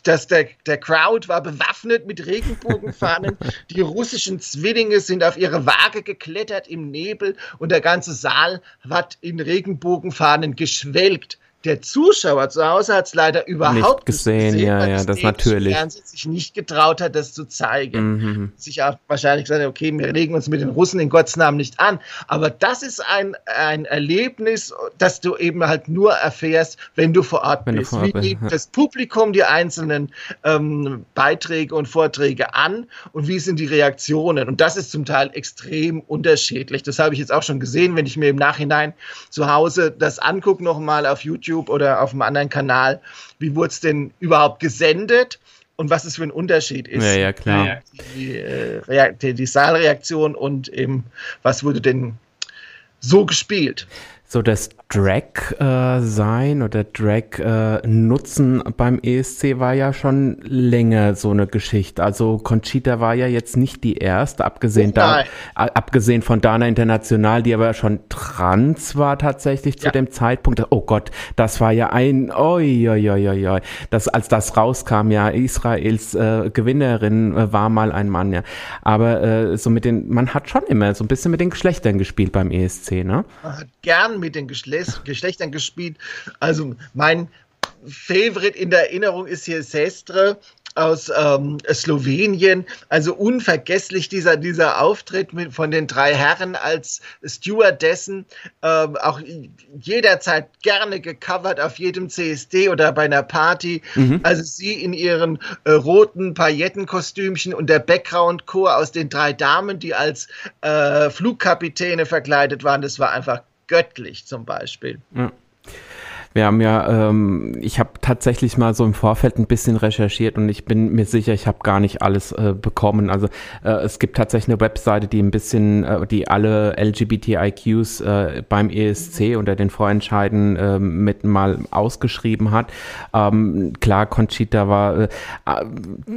das, der, der Crowd war bewaffnet mit Regenbogenfahnen. Die russischen Zwillinge sind auf ihre Waage geklettert im Nebel und der ganze Saal hat in Regenbogenfahnen geschwelgt der Zuschauer zu Hause hat es leider überhaupt nicht gesehen, gesehen ja, ja, das natürlich. Fernsehen sich nicht getraut hat, das zu zeigen. Mhm. Sich auch wahrscheinlich gesagt, okay, wir legen uns mit den Russen in Gottes Namen nicht an. Aber das ist ein, ein Erlebnis, das du eben halt nur erfährst, wenn du vor Ort wenn bist. Vor Ort Wie nimmt ja. das Publikum die einzelnen ähm, Beiträge und Vorträge an und wie sind die Reaktionen? Und das ist zum Teil extrem unterschiedlich. Das habe ich jetzt auch schon gesehen, wenn ich mir im Nachhinein zu Hause das angucke, nochmal auf YouTube YouTube oder auf einem anderen Kanal, wie wurde es denn überhaupt gesendet und was es für ein Unterschied ist. Ja, ja, klar. Die, äh, die, die Saalreaktion und eben, was wurde denn so gespielt so das Drag äh, sein oder Drag äh, nutzen beim ESC war ja schon länger so eine Geschichte. Also Conchita war ja jetzt nicht die erste, abgesehen, da, abgesehen von Dana International, die aber schon trans war tatsächlich zu ja. dem Zeitpunkt. Oh Gott, das war ja ein, oi, oi, oi, oi, oi. Das, als das rauskam, ja, Israels äh, Gewinnerin äh, war mal ein Mann, ja. Aber äh, so mit den, man hat schon immer so ein bisschen mit den Geschlechtern gespielt beim ESC, ne? Man hat gern mit den Geschle Geschlechtern gespielt. Also mein Favorite in der Erinnerung ist hier Sestre, aus ähm, Slowenien. Also unvergesslich dieser, dieser Auftritt mit, von den drei Herren als Stewardessen. Ähm, auch jederzeit gerne gecovert auf jedem CSD oder bei einer Party. Mhm. Also sie in ihren äh, roten Paillettenkostümchen und der Background-Chor aus den drei Damen, die als äh, Flugkapitäne verkleidet waren. Das war einfach göttlich zum Beispiel. Ja. Wir haben ja, ähm, ich habe tatsächlich mal so im Vorfeld ein bisschen recherchiert und ich bin mir sicher, ich habe gar nicht alles äh, bekommen. Also äh, es gibt tatsächlich eine Webseite, die ein bisschen, äh, die alle LGBTIQs äh, beim ESC unter den Vorentscheiden äh, mit mal ausgeschrieben hat. Ähm, klar, Conchita war, äh, äh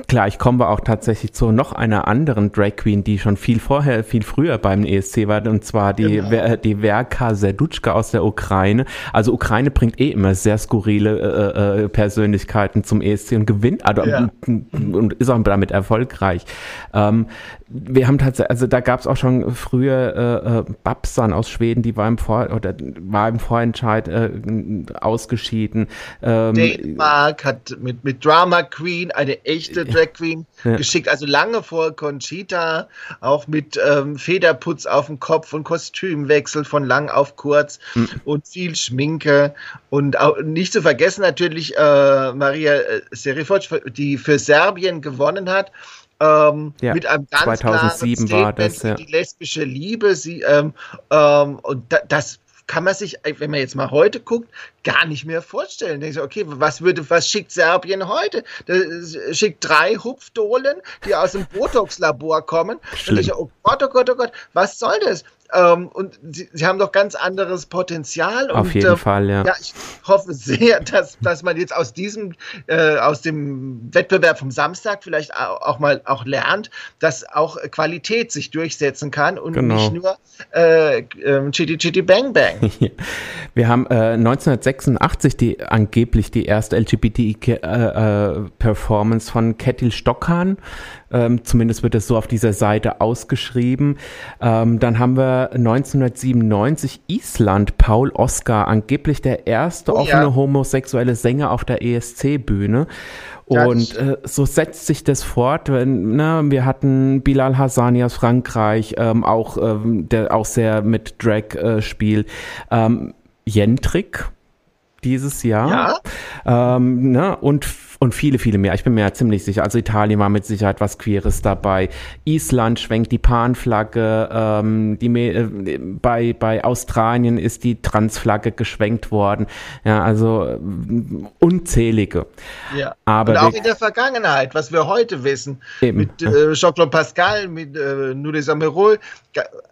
klar, ich komme auch tatsächlich zu noch einer anderen Drag Queen, die schon viel vorher, viel früher beim ESC war, und zwar die, genau. die Verka Serdutschka aus der Ukraine. Also Ukraine bringt eh immer sehr skurrile äh, äh, Persönlichkeiten zum ESC und gewinnt also, ja. und, und, ist auch damit erfolgreich. Ähm, wir haben tatsächlich, also da gab es auch schon früher äh, äh, Babsan aus Schweden, die war im Vor oder war im Vorentscheid äh, ausgeschieden. Ähm, Dänemark hat mit, mit Drama Queen eine echte Drag Queen ja. geschickt, also lange vor Conchita, auch mit ähm, Federputz auf dem Kopf und Kostümwechsel von lang auf kurz mhm. und viel Schminke und auch nicht zu vergessen natürlich äh, Maria äh, Serifoc, die für Serbien gewonnen hat. Ähm, ja, mit einem ganz 2007 klaren war das, ja. die lesbische Liebe. Sie, ähm, ähm, und da, das kann man sich, wenn man jetzt mal heute guckt, gar nicht mehr vorstellen. Denke ich, okay, was würde, was schickt Serbien heute? Das schickt drei Hupfdohlen, die aus dem Botox-Labor kommen. Und ich, oh Gott, oh Gott, oh Gott, was soll das? Ähm, und sie, sie, haben doch ganz anderes Potenzial. Auf und, jeden äh, Fall, ja. ja. Ich hoffe sehr, dass, dass man jetzt aus diesem, äh, aus dem Wettbewerb vom Samstag vielleicht auch mal auch lernt, dass auch Qualität sich durchsetzen kann und genau. nicht nur äh, äh, Chitty Chitty Bang Bang. Wir haben äh, 1986 die angeblich die erste LGBT-Performance äh, äh von Kettil Stockhahn ähm, zumindest wird es so auf dieser Seite ausgeschrieben. Ähm, dann haben wir 1997 Island, Paul Oscar, angeblich der erste oh, offene ja. homosexuelle Sänger auf der ESC-Bühne. Und äh, so setzt sich das fort. Wenn, ne, wir hatten Bilal Hassani aus Frankreich, ähm, auch, ähm, der auch sehr mit Drag äh, spielt. Ähm, Jentrik dieses Jahr. Ja. Ähm, ne, und und viele, viele mehr. Ich bin mir ja ziemlich sicher. Also Italien war mit Sicherheit was Queeres dabei. Island schwenkt die Panflagge. Ähm, die, äh, bei, bei Australien ist die Transflagge geschwenkt worden. Ja, also äh, unzählige. Ja. Aber Und auch in der Vergangenheit, was wir heute wissen. Eben. Mit äh, Jean-Claude Pascal, mit äh, Nudes Amerol,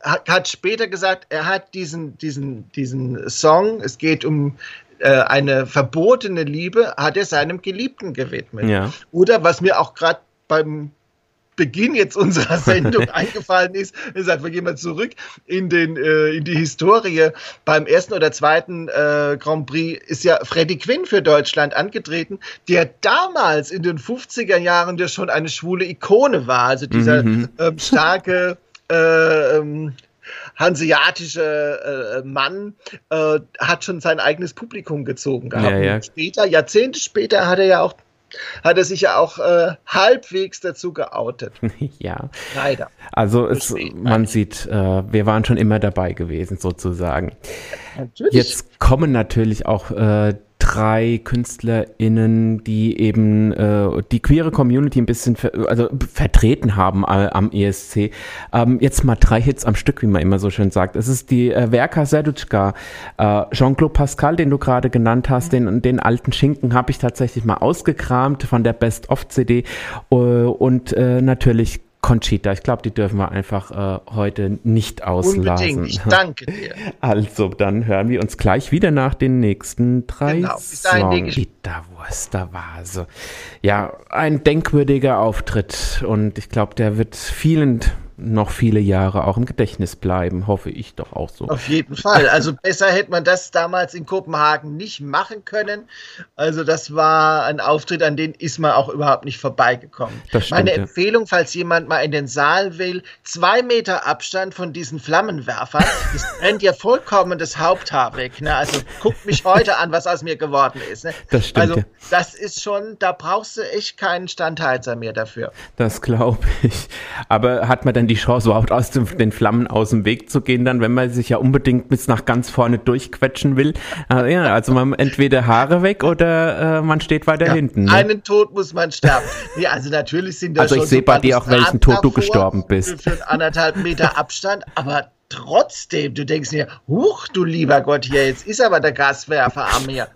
hat, hat später gesagt, er hat diesen, diesen, diesen Song, es geht um äh, eine verbotene Liebe hat er seinem Geliebten gewidmet. Ja. Oder was mir auch gerade beim Beginn jetzt unserer Sendung eingefallen ist, wir gehen mal zurück in, den, äh, in die Historie. Beim ersten oder zweiten äh, Grand Prix ist ja Freddie Quinn für Deutschland angetreten, der damals in den 50er Jahren ja schon eine schwule Ikone war. Also dieser mhm. ähm, starke äh, ähm, hanseatische äh, Mann äh, hat schon sein eigenes Publikum gezogen gehabt. Ja, ja. Später, Jahrzehnte später, hat er ja auch hat er sich ja auch äh, halbwegs dazu geoutet. ja. Leider. Also es, man sieht, äh, wir waren schon immer dabei gewesen, sozusagen. Natürlich. Jetzt kommen natürlich auch äh, drei KünstlerInnen, die eben äh, die queere Community ein bisschen ver also vertreten haben äh, am ESC. Ähm, jetzt mal drei Hits am Stück, wie man immer so schön sagt. Es ist die äh, Verka Serdutschka, äh, Jean-Claude Pascal, den du gerade genannt hast, den, den alten Schinken habe ich tatsächlich mal ausgekramt von der Best-of-CD äh, und äh, natürlich Conchita. Ich glaube, die dürfen wir einfach äh, heute nicht auslassen. Unbedingt. Ich danke dir. Also, dann hören wir uns gleich wieder nach den nächsten drei genau. Songs. Bitterwurstervase. Ja, ein denkwürdiger Auftritt und ich glaube, der wird vielen noch viele Jahre auch im Gedächtnis bleiben, hoffe ich doch auch so. Auf jeden Fall. Also besser hätte man das damals in Kopenhagen nicht machen können. Also das war ein Auftritt, an den ist man auch überhaupt nicht vorbeigekommen. Das stimmt, Meine. Empfehlung, falls jemand mal in den Saal will, zwei Meter Abstand von diesen Flammenwerfern. Das brennt ja vollkommen das Haupthaar weg. Ne? Also guckt mich heute an, was aus mir geworden ist. Ne? Das stimmt, Also das ist schon, da brauchst du echt keinen Standheizer mehr dafür. Das glaube ich. Aber hat man denn die Chance, überhaupt aus dem, den Flammen aus dem Weg zu gehen, dann, wenn man sich ja unbedingt bis nach ganz vorne durchquetschen will? Äh, ja, also man entweder Haare weg oder äh, man steht weiter Ja, hinten. Ne? Einen Tod muss man sterben. Nee, also natürlich sind da Also ich sehe bei dir auch, welchen Tod du gestorben bist. Für anderthalb Meter Abstand, aber trotzdem, du denkst dir, huch, du lieber Gott, hier, jetzt ist aber der Gaswerfer am Meer.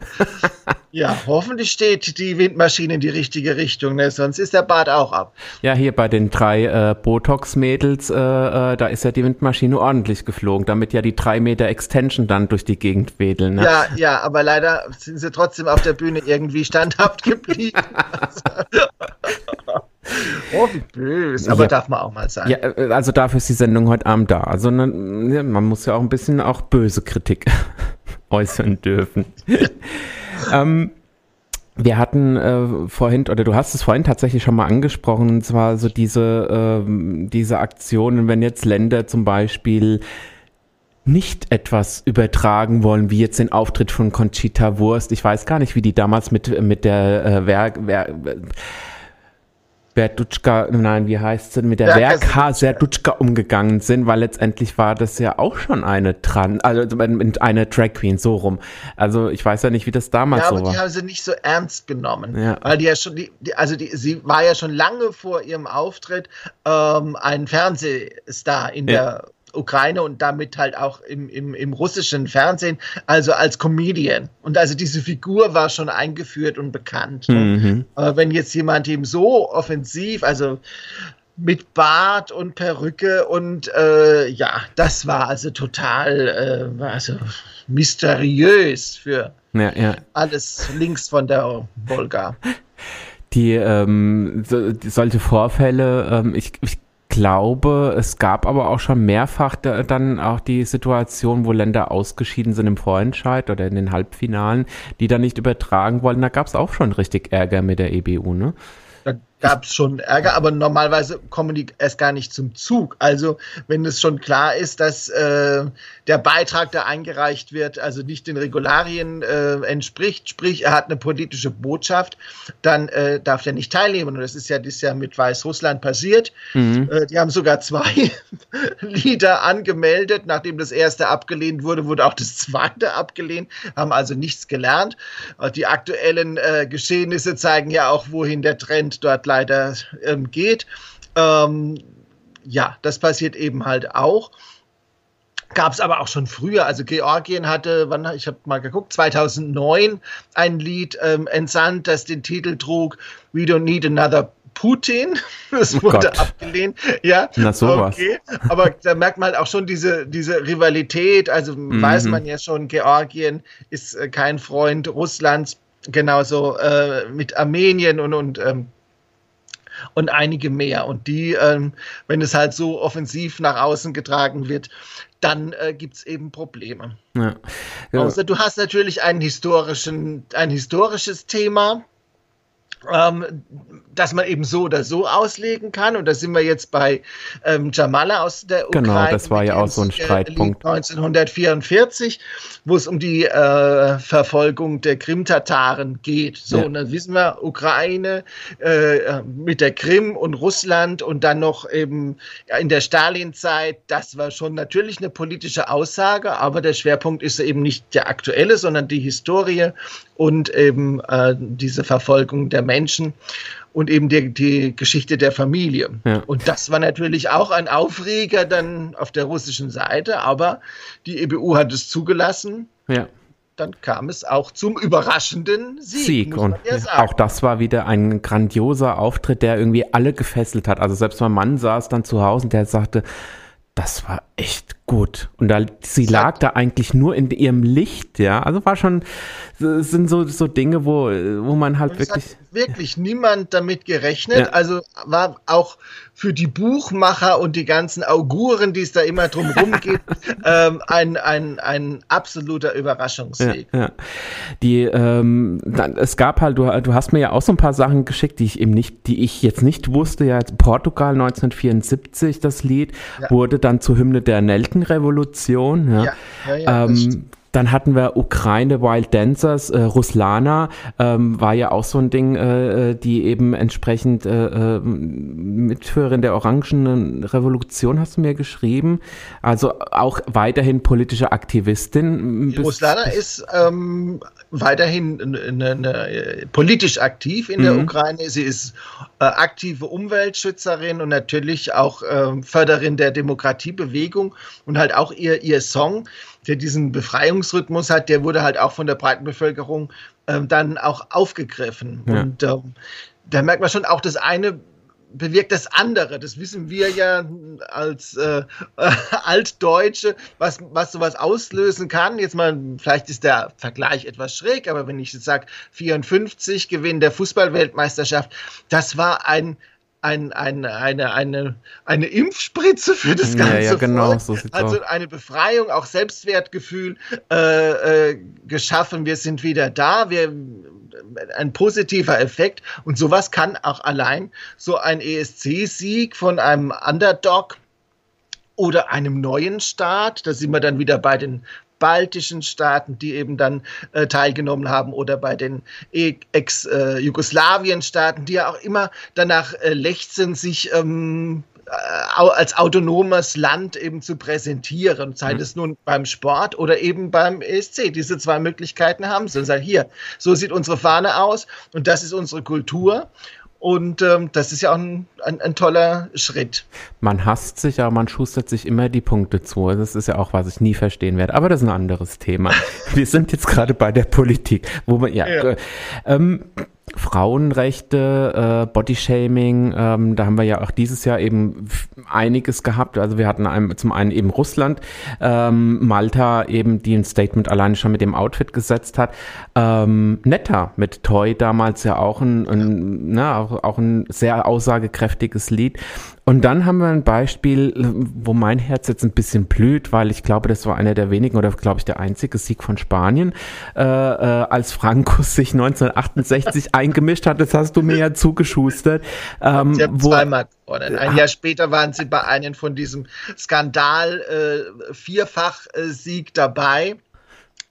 ja, hoffentlich steht die Windmaschine in die richtige Richtung, ne? sonst ist der Bad auch ab. Ja, hier bei den drei äh, Botox-Mädels, äh, äh, da ist ja die Windmaschine ordentlich geflogen, damit ja die drei Meter Extension dann durch die Gegend wedeln. Ne? Ja, ja, aber leider sind sie trotzdem auf der Bühne irgendwie standhaft geblieben. oh, wie böse. Aber Ja. darf man auch mal sein. Ja, äh, also dafür ist die Sendung heute Abend da. Also ne, man muss ja auch ein bisschen auch böse Kritik äußern dürfen. ähm, wir hatten äh, vorhin, oder du hast es vorhin tatsächlich schon mal angesprochen, und zwar so diese, ähm, diese Aktionen, wenn jetzt Länder zum Beispiel nicht etwas übertragen wollen, wie jetzt den Auftritt von Conchita Wurst. Ich weiß gar nicht, wie die damals mit, mit der äh, Wer, Wer, Berdutschka, nein, wie heißt sie, mit der Werka Serdutschka umgegangen sind, weil letztendlich war das ja auch schon eine Tran, also eine Drag Queen, so rum. Also ich weiß ja nicht, wie das damals Ja, aber so die war. haben sie nicht so ernst genommen. Ja. Weil die ja schon, die, die, also die, sie war ja schon lange vor ihrem Auftritt ähm, ein Fernsehstar in Ja. der Ukraine und damit halt auch im, im, im russischen Fernsehen, also als Comedian. Und also diese Figur war schon eingeführt und bekannt. Mhm. Äh, wenn jetzt jemand eben so offensiv, also mit Bart und Perücke und äh, ja, das war also total äh, also mysteriös für Ja, ja. alles links von der Wolga. Die, ähm, so, solche Vorfälle, ähm, ich, ich glaube, es gab aber auch schon mehrfach da, dann auch die Situation, wo Länder ausgeschieden sind im Vorentscheid oder in den Halbfinalen, die dann nicht übertragen wollten. Da gab es auch schon richtig Ärger mit der EBU, ne? Gab es schon Ärger, aber normalerweise kommen die erst gar nicht zum Zug. Also wenn es schon klar ist, dass äh, der Beitrag, der eingereicht wird, also nicht den Regularien äh, entspricht, sprich er hat eine politische Botschaft, dann äh, darf er nicht teilnehmen. Und das ist ja dieses Jahr mit Weißrussland passiert. Mhm. Äh, die haben sogar zwei Lieder angemeldet. Nachdem das erste abgelehnt wurde, wurde auch das zweite abgelehnt. Haben also nichts gelernt. Äh, Die aktuellen äh, Geschehnisse zeigen ja auch, wohin der Trend dort leider ähm, geht. Ähm, ja, das passiert eben halt auch. Gab es aber auch schon früher. Also Georgien hatte, wann, ich habe mal geguckt, 2009 ein Lied ähm, entsandt, das den Titel trug We Don't Need Another Putin. Das Oh wurde Gott. abgelehnt. Ja, Na, sowas. okay. Aber da merkt man halt auch schon diese, diese Rivalität. Also weiß man ja schon, Georgien ist äh, kein Freund Russlands. Genauso äh, mit Armenien und, und ähm, und einige mehr. Und die, ähm, wenn es halt so offensiv nach außen getragen wird, dann äh, gibt es eben Probleme. Ja. Ja. Außer du hast natürlich einen historischen, ein historisches Thema, ähm, das man eben so oder so auslegen kann. Und da sind wir jetzt bei ähm, Jamala aus der Genau, Ukraine. das war ja auch so ein äh, Streitpunkt. Lied 1944, wo es um die äh, Verfolgung der Krim-Tataren geht. So, Ja. und dann wissen wir, Ukraine äh, mit der Krim und Russland und dann noch eben in der Stalin-Zeit, das war schon natürlich eine politische Aussage, aber der Schwerpunkt ist eben nicht der aktuelle, sondern die Historie und eben äh, diese Verfolgung der Menschen und eben die, die Geschichte der Familie. Ja. Und das war natürlich auch ein Aufreger dann auf der russischen Seite, aber die EBU hat es zugelassen. ja. Dann kam es auch zum überraschenden Sieg. Sieg. Und ja auch das war wieder ein grandioser Auftritt, der irgendwie alle gefesselt hat. Also selbst mein Mann saß dann zu Hause und der sagte, das war echt gut. Und da, sie lag da eigentlich nur in ihrem Licht, ja. Also war schon, sind so, so Dinge, wo, wo man halt wirklich. wirklich niemand damit gerechnet. Ja. Also war auch für die Buchmacher und die ganzen Auguren, die es da immer drum rumgeht, ähm, ein, ein, ein absoluter Überraschungsweg. Ja, ja. Die, ähm, es gab halt, du, du hast mir ja auch so ein paar Sachen geschickt, die ich eben nicht, die ich jetzt nicht wusste. Ja, Portugal 1974, das Lied, wurde dann zur Hymne der Nelkenrevolution. Ja, ja, ja, ähm, dann hatten wir Ukraine Wild Dancers, äh, Ruslana ähm, war ja auch so ein Ding, äh, äh die eben entsprechend äh, äh, Mitführerin der Orangenen Revolution, hast du mir geschrieben. Also auch weiterhin politische Aktivistin. Ruslana ist ähm, weiterhin eine, eine, politisch aktiv in der mhm. Ukraine. Sie ist äh, aktive Umweltschützerin und natürlich auch äh, Förderin der Demokratiebewegung und halt auch ihr, ihr Song, der diesen Befreiungsrhythmus hat, der wurde halt auch von der breiten Bevölkerung äh, dann auch aufgegriffen. Ja. Und ähm, da merkt man schon auch das eine bewirkt das andere. Das wissen wir ja als äh, Altdeutsche, was, was sowas auslösen kann. Jetzt mal, vielleicht ist der Vergleich etwas schräg, aber wenn ich jetzt sage, 54 Gewinn der Fußballweltmeisterschaft, das war ein ein, ein, eine, eine, eine Impfspritze für das ganze ja, ja, genau, Volk. So also eine Befreiung, auch Selbstwertgefühl äh, äh, geschaffen. Wir sind wieder da. Wir, ein positiver Effekt. Und sowas kann auch allein so ein ESC-Sieg von einem Underdog oder einem neuen Staat, da sind wir dann wieder bei den baltischen Staaten, die eben dann äh, teilgenommen haben, oder bei den Ex-Jugoslawien-Staaten, äh, die ja auch immer danach äh, lechzen, sich ähm, äh, als autonomes Land eben zu präsentieren, sei mhm. es nun beim Sport oder eben beim ESC. Diese zwei Möglichkeiten haben sie. Und sagen, hier, so sieht unsere Fahne aus und das ist unsere Kultur. Und ähm, das ist ja auch ein, ein, ein, toller Schritt. Man hasst sich, aber man schustert sich immer die Punkte zu. Das ist ja auch, was ich nie verstehen werde. Aber das ist ein anderes Thema. Wir sind jetzt gerade bei der Politik, wo man, ja. ja. Äh, ähm, Frauenrechte, äh, Bodyshaming, ähm, da haben wir ja auch dieses Jahr eben einiges gehabt. Also wir hatten einem, zum einen eben Russland, ähm, Malta eben, die ein Statement alleine schon mit dem Outfit gesetzt hat. Ähm, Netta mit Toy damals ja auch ein, ein, ne, auch, auch ein sehr aussagekräftiges Lied. Und dann haben wir ein Beispiel, wo mein Herz jetzt ein bisschen blüht, weil ich glaube, das war einer der wenigen oder glaube ich der einzige Sieg von Spanien, äh, äh, als Frankus sich 1968 eingemischt hat. Das hast du mir ja zugeschustert. Ähm, sie haben wo, zweimal gewonnen. Ein Jahr später waren sie bei einem von diesem Skandal äh, Vierfach-Sieg dabei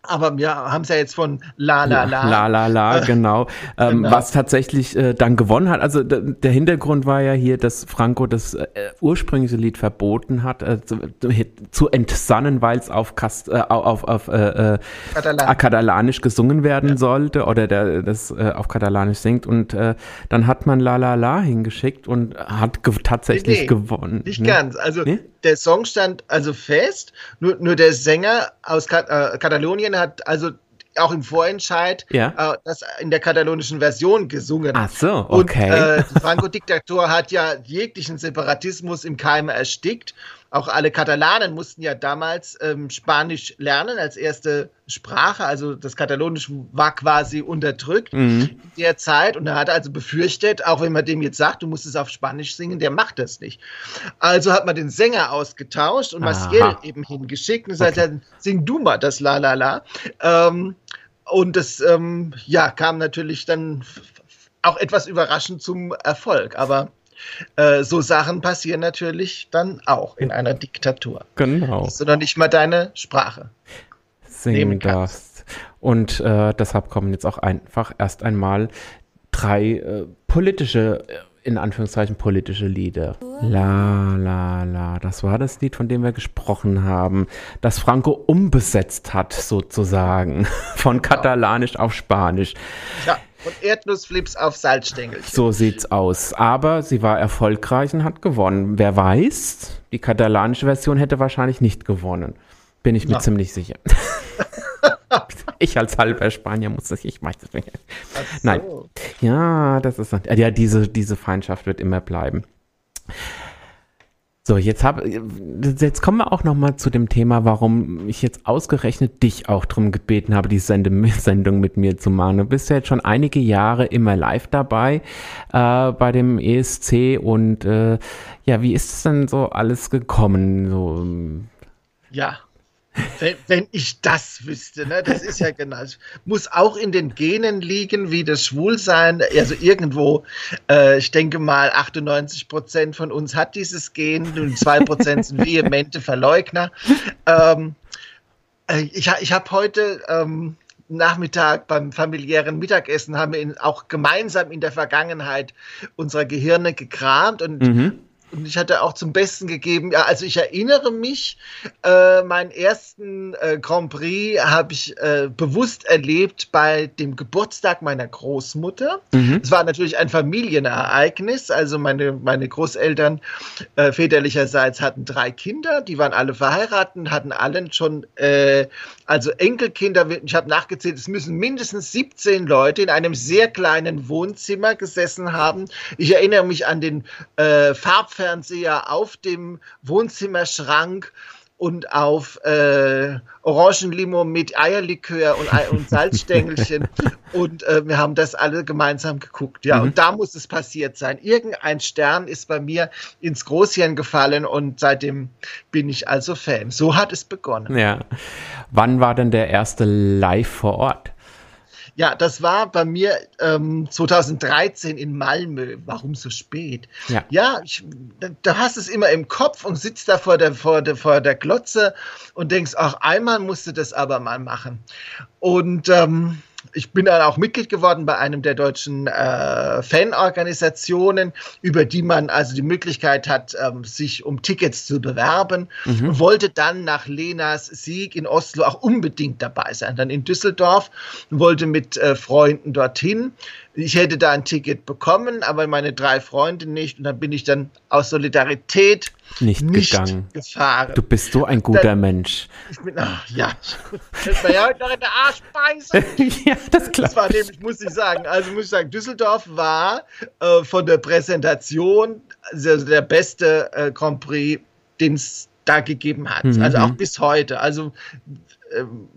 aber wir haben es ja jetzt von La La La. La La La, genau. Ähm, genau. Was tatsächlich äh, dann gewonnen hat. Also der Hintergrund war ja hier, dass Franco das äh, ursprüngliche Lied verboten hat, äh, zu, zu, entsannen, weil es auf, Kast, äh, auf, auf äh, äh, Katalan. Katalanisch gesungen werden ja. sollte oder der das auf Katalanisch singt. Und dann hat man La La La hingeschickt und hat ge tatsächlich nee, gewonnen. Nicht ne? ganz. Also nee? Der Song stand also fest, nur, nur der Sänger aus Kat Katalonien hat also auch im Vorentscheid ja. äh, das in der katalonischen Version gesungen. Ach so, okay. Und, äh, Franco-Diktator hat ja jeglichen Separatismus im Keime erstickt auch alle Katalanen mussten ja damals ähm, Spanisch lernen als erste Sprache. Also das Katalonisch war quasi unterdrückt mhm. in der Zeit. Und er hat also befürchtet, auch wenn man dem jetzt sagt, du musst es auf Spanisch singen, der macht das nicht. Also hat man den Sänger ausgetauscht und Maciel eben hingeschickt und gesagt, okay. sing du mal das La La La. Ähm, und das ähm, ja, kam natürlich dann auch etwas überraschend zum Erfolg. Aber äh, so Sachen passieren natürlich dann auch in einer Diktatur. Genau. Dass du noch nicht mal deine Sprache singen darfst. Und äh, deshalb kommen jetzt auch einfach erst einmal drei äh, politische, äh, in Anführungszeichen politische Lieder. La, la, la. Das war das Lied, von dem wir gesprochen haben, das Franco umbesetzt hat, sozusagen, von Katalanisch auf Spanisch. Ja. Von Erdnussflips auf Salzstängel. So sieht's aus. Aber sie war erfolgreich und hat gewonnen. Wer weiß, die katalanische Version hätte wahrscheinlich nicht gewonnen. Bin ich mir ja. ziemlich sicher. ich als halber Spanier muss das, ich weiß das nicht. So. Nein. Ja, das ist, ja, diese, diese Feindschaft wird immer bleiben. So, jetzt hab, jetzt kommen wir auch noch mal zu dem Thema, warum ich jetzt ausgerechnet dich auch darum gebeten habe, die Sendung mit mir zu machen. Du bist ja jetzt schon einige Jahre immer live dabei äh, bei dem ESC und äh, ja, wie ist es denn so alles gekommen? So, ja, wenn, wenn, ich das wüsste, ne? das ist ja genau. Es muss auch in den Genen liegen, wie das Schwulsein. Also irgendwo, äh, ich denke mal, 98 Prozent von uns hat dieses Gen und 2 Prozent sind vehemente Verleugner. Ähm, äh, ich ich habe heute. Ähm, Nachmittag beim familiären Mittagessen haben wir auch gemeinsam in der Vergangenheit unserer Gehirne gekramt und mhm und ich hatte auch zum Besten gegeben, ja, also ich erinnere mich, äh, meinen ersten äh, Grand Prix habe ich äh, bewusst erlebt bei dem Geburtstag meiner Großmutter. Mhm. Es war natürlich ein Familienereignis, also meine, meine Großeltern äh, väterlicherseits hatten drei Kinder, die waren alle verheiratet, hatten allen schon, äh, also Enkelkinder, ich habe nachgezählt, es müssen mindestens 17 Leute in einem sehr kleinen Wohnzimmer gesessen haben. Ich erinnere mich an den äh, Farbfernseher, Fernseher auf dem Wohnzimmerschrank und auf äh, Orangenlimo mit Eierlikör und, und Salzstängelchen. und äh, wir haben das alle gemeinsam geguckt. Ja, mhm. und da muss es passiert sein. Irgendein Stern ist bei mir ins Großhirn gefallen und seitdem bin ich also Fan. So hat es begonnen. Ja. Wann war denn der erste Live vor Ort? Ja, das war bei mir ähm, 2013 in Malmö. Warum so spät? Ja, ja ich, da, da, hast es immer im Kopf und sitzt da vor der, vor der, vor der Glotze und denkst, ach, einmal musst du das aber mal machen. Und ähm, ich bin dann auch Mitglied geworden bei einem der deutschen äh, Fanorganisationen, über die man also die Möglichkeit hat, ähm, sich um Tickets zu bewerben mhm. und wollte dann nach Lenas Sieg in Oslo auch unbedingt dabei sein. Dann in Düsseldorf wollte mit äh, Freunden dorthin ich hätte da ein Ticket bekommen, aber meine drei Freunde nicht. Und dann bin ich dann aus Solidarität nicht, nicht gegangen. gefahren. Du bist so ein guter dann, Mensch. Ich bin, ach, ja, das war ja heute noch in der Arschbeiße. ja, das klappt. Das war nämlich, muss ich sagen, also muss ich sagen, Düsseldorf war äh, von der Präsentation also der beste äh, Grand Prix, den es da gegeben hat. Mhm. Also auch bis heute. Also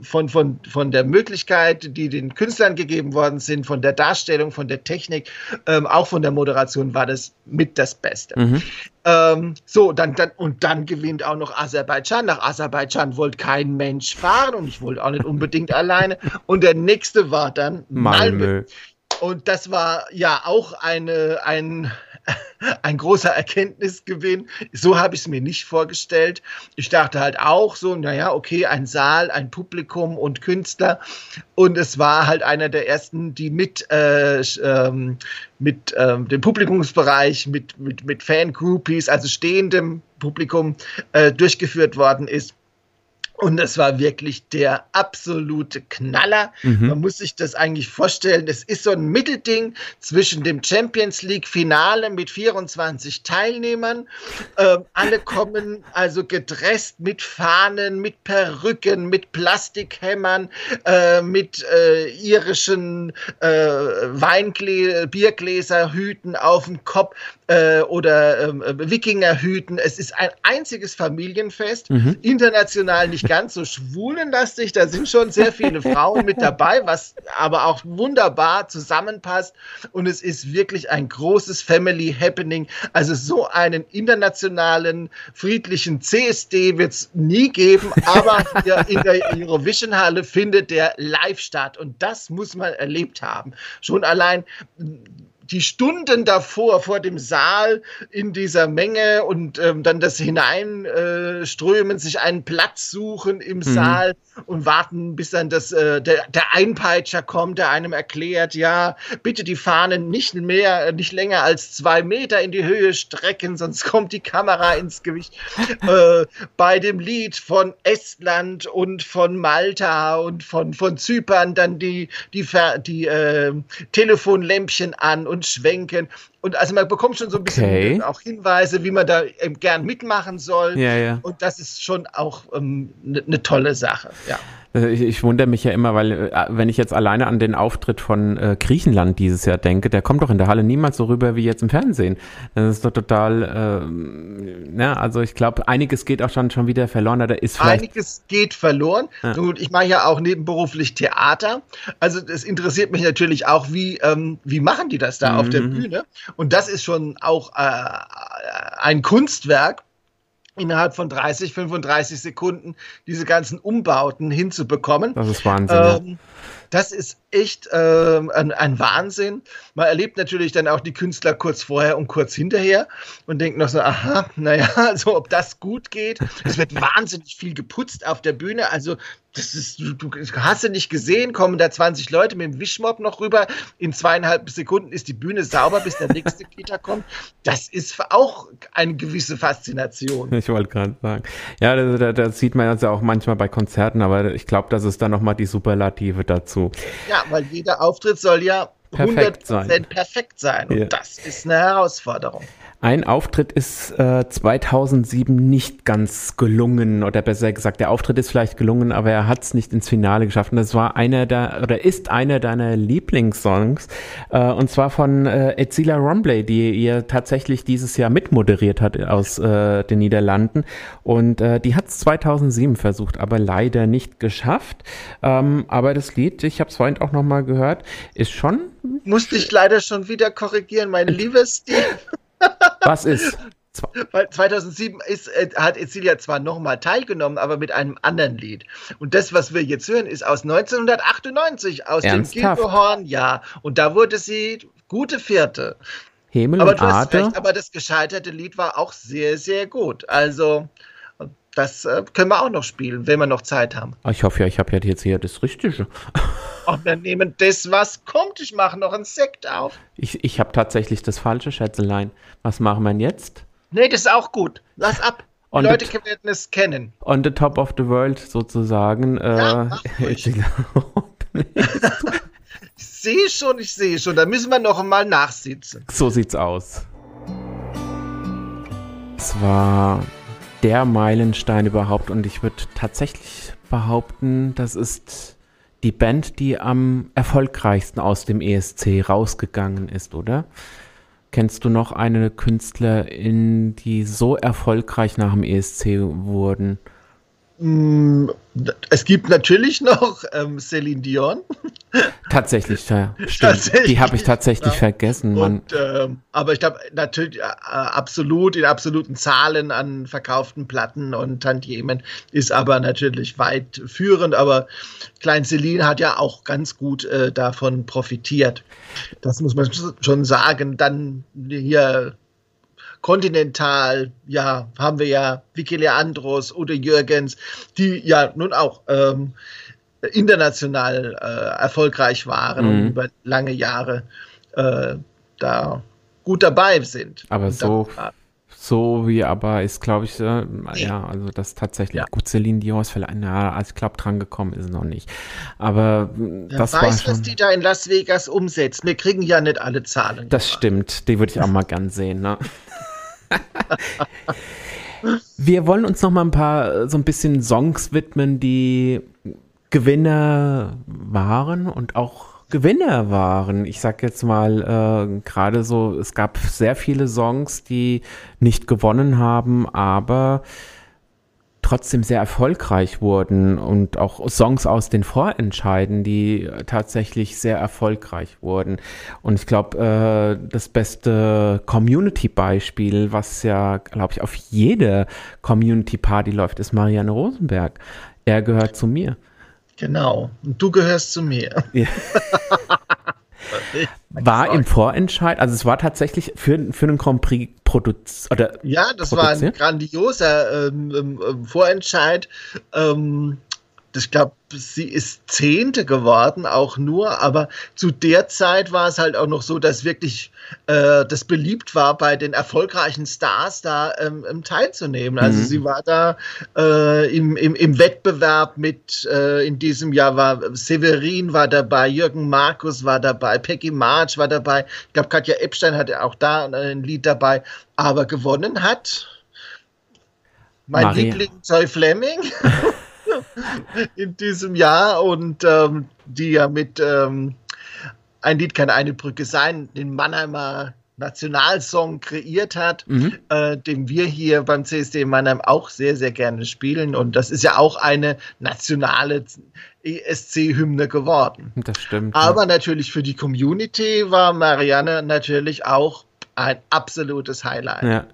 von, von, von der Möglichkeit, die den Künstlern gegeben worden sind, von der Darstellung, von der Technik, ähm, auch von der Moderation war das mit das Beste. Mhm. Ähm, so, dann, dann, und dann gewinnt auch noch Aserbaidschan. Nach Aserbaidschan wollte kein Mensch fahren und ich wollte auch nicht unbedingt alleine. Und der nächste war dann Malmö. Malmö. Und das war ja auch eine, ein, ein großer Erkenntnisgewinn. So habe ich es mir nicht vorgestellt. Ich dachte halt auch so, naja, okay, ein Saal, ein Publikum und Künstler. Und es war halt einer der ersten, die mit, äh, ähm, mit ähm, dem Publikumsbereich, mit, mit, mit Fangroupies, also stehendem Publikum, äh, durchgeführt worden ist. Und es war wirklich der absolute Knaller. Mhm. Man muss sich das eigentlich vorstellen. Es ist so ein Mittelding zwischen dem Champions League Finale mit 24 Teilnehmern. Ähm, alle kommen also gedresst mit Fahnen, mit Perücken, mit Plastikhämmern, äh, mit äh, irischen äh, Weingläser, Biergläserhüten auf dem Kopf äh, oder ähm, Wikingerhüten. Es ist ein einziges Familienfest, mhm. international nicht ganz so schwulenlastig. Da sind schon sehr viele Frauen mit dabei, was aber auch wunderbar zusammenpasst. Und es ist wirklich ein großes Family Happening. Also so einen internationalen, friedlichen CSD wird es nie geben, aber in der Eurovision Halle findet der live statt. Und das muss man erlebt haben. Schon allein die Stunden davor, vor dem Saal in dieser Menge und ähm, dann das Hineinströmen, äh, sich einen Platz suchen im mhm. Saal und warten, bis dann das, äh, der, der Einpeitscher kommt, der einem erklärt, ja, bitte die Fahnen nicht mehr, nicht länger als zwei Meter in die Höhe strecken, sonst kommt die Kamera ins Gewicht. äh, bei dem Lied von Estland und von Malta und von, von Zypern dann die, die, die äh, Telefonlämpchen an und schwenken. Und also man bekommt schon so ein bisschen okay. auch Hinweise, wie man da gern mitmachen soll. Ja, ja. Und das ist schon auch eine ähm, ne, ne tolle Sache. Ja. Äh, ich, ich, wundere mich ja immer, weil äh, wenn ich jetzt alleine an den Auftritt von äh, Griechenland dieses Jahr denke, der kommt doch in der Halle niemals so rüber wie jetzt im Fernsehen. Das ist doch total, äh, ja, also ich glaube, einiges geht auch schon, schon wieder verloren. Da ist einiges geht verloren. Ja. Gut, ich mache ja auch nebenberuflich Theater. Also es interessiert mich natürlich auch, wie, ähm, wie machen die das da mhm. auf der mhm. Bühne? Und das ist schon auch äh, ein Kunstwerk innerhalb von 30, 35 Sekunden diese ganzen Umbauten hinzubekommen. Das ist Wahnsinn. Ähm, ja. Das ist echt äh, ein, ein, Wahnsinn. Man erlebt natürlich dann auch die Künstler kurz vorher und kurz hinterher und denkt noch so, aha, naja, also ob das gut geht. Es wird wahnsinnig viel geputzt auf der Bühne. Also das ist, du, du hast du nicht gesehen, kommen da 20 Leute mit dem Wischmob noch rüber. In zweieinhalb Sekunden ist die Bühne sauber, bis der nächste Kita kommt. Das ist auch eine gewisse Faszination. Ich wollte gerade sagen. Ja, das, das, sieht man also auch manchmal bei Konzerten, aber ich glaube, das ist dann nochmal die Superlative dazu. Ja, weil jeder Auftritt soll ja perfekt 100% sein. perfekt sein. Und ja. das ist eine Herausforderung. Ein Auftritt ist äh, 2007 nicht ganz gelungen, oder besser gesagt, der Auftritt ist vielleicht gelungen, aber er hat es nicht ins Finale geschafft. Und das war einer der, oder ist einer deiner Lieblingssongs, äh, und zwar von äh, Ezila Rombley, die ihr tatsächlich dieses Jahr mitmoderiert hat aus äh, den Niederlanden. Und äh, die hat es 2007 versucht, aber leider nicht geschafft. Ähm, aber das Lied, ich habe es vorhin auch nochmal gehört, ist schon. Musste ich leider schon wieder korrigieren, mein liebes Steve. Was ist? Weil 2007 ist, äh, hat Ezilia zwar nochmal teilgenommen, aber mit einem anderen Lied. Und das, was wir jetzt hören, ist aus 1998, aus Ernsthaft? dem Gilbohorn-Jahr. Und da wurde sie gute Vierte. Himmel aber und Ade. Recht, aber das gescheiterte Lied war auch sehr, sehr gut. Also, das äh, können wir auch noch spielen, wenn wir noch Zeit haben. Ah, ich hoffe ja, ich habe ja jetzt hier das Richtige. Und wir nehmen das, was kommt. Ich mache noch einen Sekt auf. Ich, ich habe tatsächlich das falsche Schätzelein. Was machen wir jetzt? Nee, das ist auch gut. Lass ab. Die on Leute the, werden es kennen. On the top of the world sozusagen. Äh, ja, ich sehe schon, ich sehe schon. Da müssen wir noch einmal nachsitzen. So sieht's aus. Es war der Meilenstein überhaupt und ich würde tatsächlich behaupten, das ist die Band, die am erfolgreichsten aus dem ESC rausgegangen ist, oder? Kennst du noch eine Künstlerin, die so erfolgreich nach dem ESC wurden? Mm, es gibt natürlich noch ähm, Celine Dion. Tatsächlich, ja. Stimmt. Tatsächlich, die habe ich tatsächlich ja. vergessen. Und, ähm, aber ich glaube, natürlich äh, absolut, in absoluten Zahlen an verkauften Platten und Tantiemen ist aber natürlich weit führend. Aber Klein Celine hat ja auch ganz gut äh, davon profitiert. Das muss man schon sagen. Dann hier kontinental, ja, haben wir ja Vicky Leandros oder Jürgens, die ja nun auch ähm, international äh, erfolgreich waren mhm. und über lange Jahre äh, da gut dabei sind. Aber so, so wie aber ist, glaube ich, äh, ja, also das tatsächlich. Ja. Gut, Celine Dion ist vielleicht, na, als glaube, dran gekommen ist noch nicht. Aber ja, das weiß, war schon, was die da in Las Vegas umsetzt. Wir kriegen ja nicht alle Zahlen. Das gemacht. stimmt, die würde ich auch mal gern sehen, ne? Wir wollen uns noch mal ein paar so ein bisschen Songs widmen, die Gewinner waren und auch Gewinner waren. Ich sag jetzt mal äh, gerade so, es gab sehr viele Songs, die nicht gewonnen haben, aber trotzdem sehr erfolgreich wurden und auch Songs aus den Vorentscheiden, die tatsächlich sehr erfolgreich wurden. Und ich glaube, äh, das beste Community-Beispiel, was ja, glaube ich, auf jede Community-Party läuft, ist Marianne Rosenberg. Er gehört zu mir. Genau. Und du gehörst zu mir. Ja. war im Vorentscheid, also es war tatsächlich für, für einen Grand Prix produziert. Oder ja, das war ein grandioser ähm, ähm Vorentscheid. Ähm, ich glaube, sie ist Zehnte geworden, auch nur, aber zu der Zeit war es halt auch noch so, dass wirklich äh, das beliebt war, bei den erfolgreichen Stars da ähm, ähm teilzunehmen. Also mhm. sie war da äh, im, im, im, Wettbewerb mit, äh, in diesem Jahr war Severin war dabei, Jürgen Markus war dabei, Peggy March war dabei, ich glaube, Katja Epstein hatte auch da ein Lied dabei, aber gewonnen hat mein Maria. Liebling Zoe Fleming. in diesem Jahr und ähm, die ja mit ähm, Ein Lied kann eine Brücke sein, den Mannheimer Nationalsong kreiert hat, mhm. äh, den wir hier beim CSD Mannheim auch sehr, sehr gerne spielen. Und das ist ja auch eine nationale ESC-Hymne geworden. Das stimmt. Aber ja. natürlich für die Community war Marianne natürlich auch ein absolutes Highlight. Ja.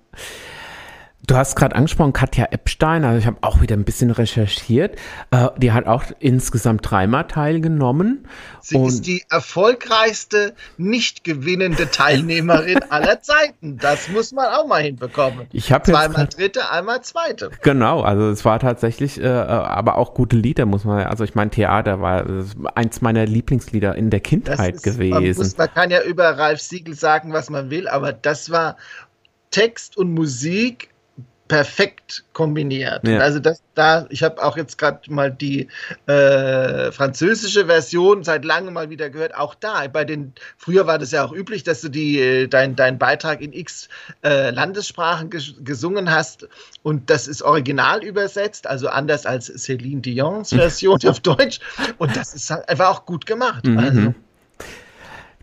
Du hast gerade angesprochen, Katja Epstein, also ich habe auch wieder ein bisschen recherchiert. Äh, die hat auch insgesamt dreimal teilgenommen. Sie ist die erfolgreichste nicht gewinnende Teilnehmerin aller Zeiten. Das muss man auch mal hinbekommen. Ich habe Zweimal dritte, einmal zweite. Genau, also es war tatsächlich, äh, aber auch gute Lieder, muss man, also ich meine, Theater war eins meiner Lieblingslieder in der Kindheit ist, gewesen. Man, muss, man kann ja über Ralf Siegel sagen, was man will, aber das war Text und Musik perfekt kombiniert. Ja. Also das da, ich habe auch jetzt gerade mal die äh, französische Version seit langem mal wieder gehört. Auch da, bei den früher war das ja auch üblich, dass du die äh, dein, dein Beitrag in X äh, Landessprachen ges gesungen hast und das ist original übersetzt, also anders als Céline Dion's Version auf Deutsch. Und das ist halt einfach auch gut gemacht. Mhm. Also,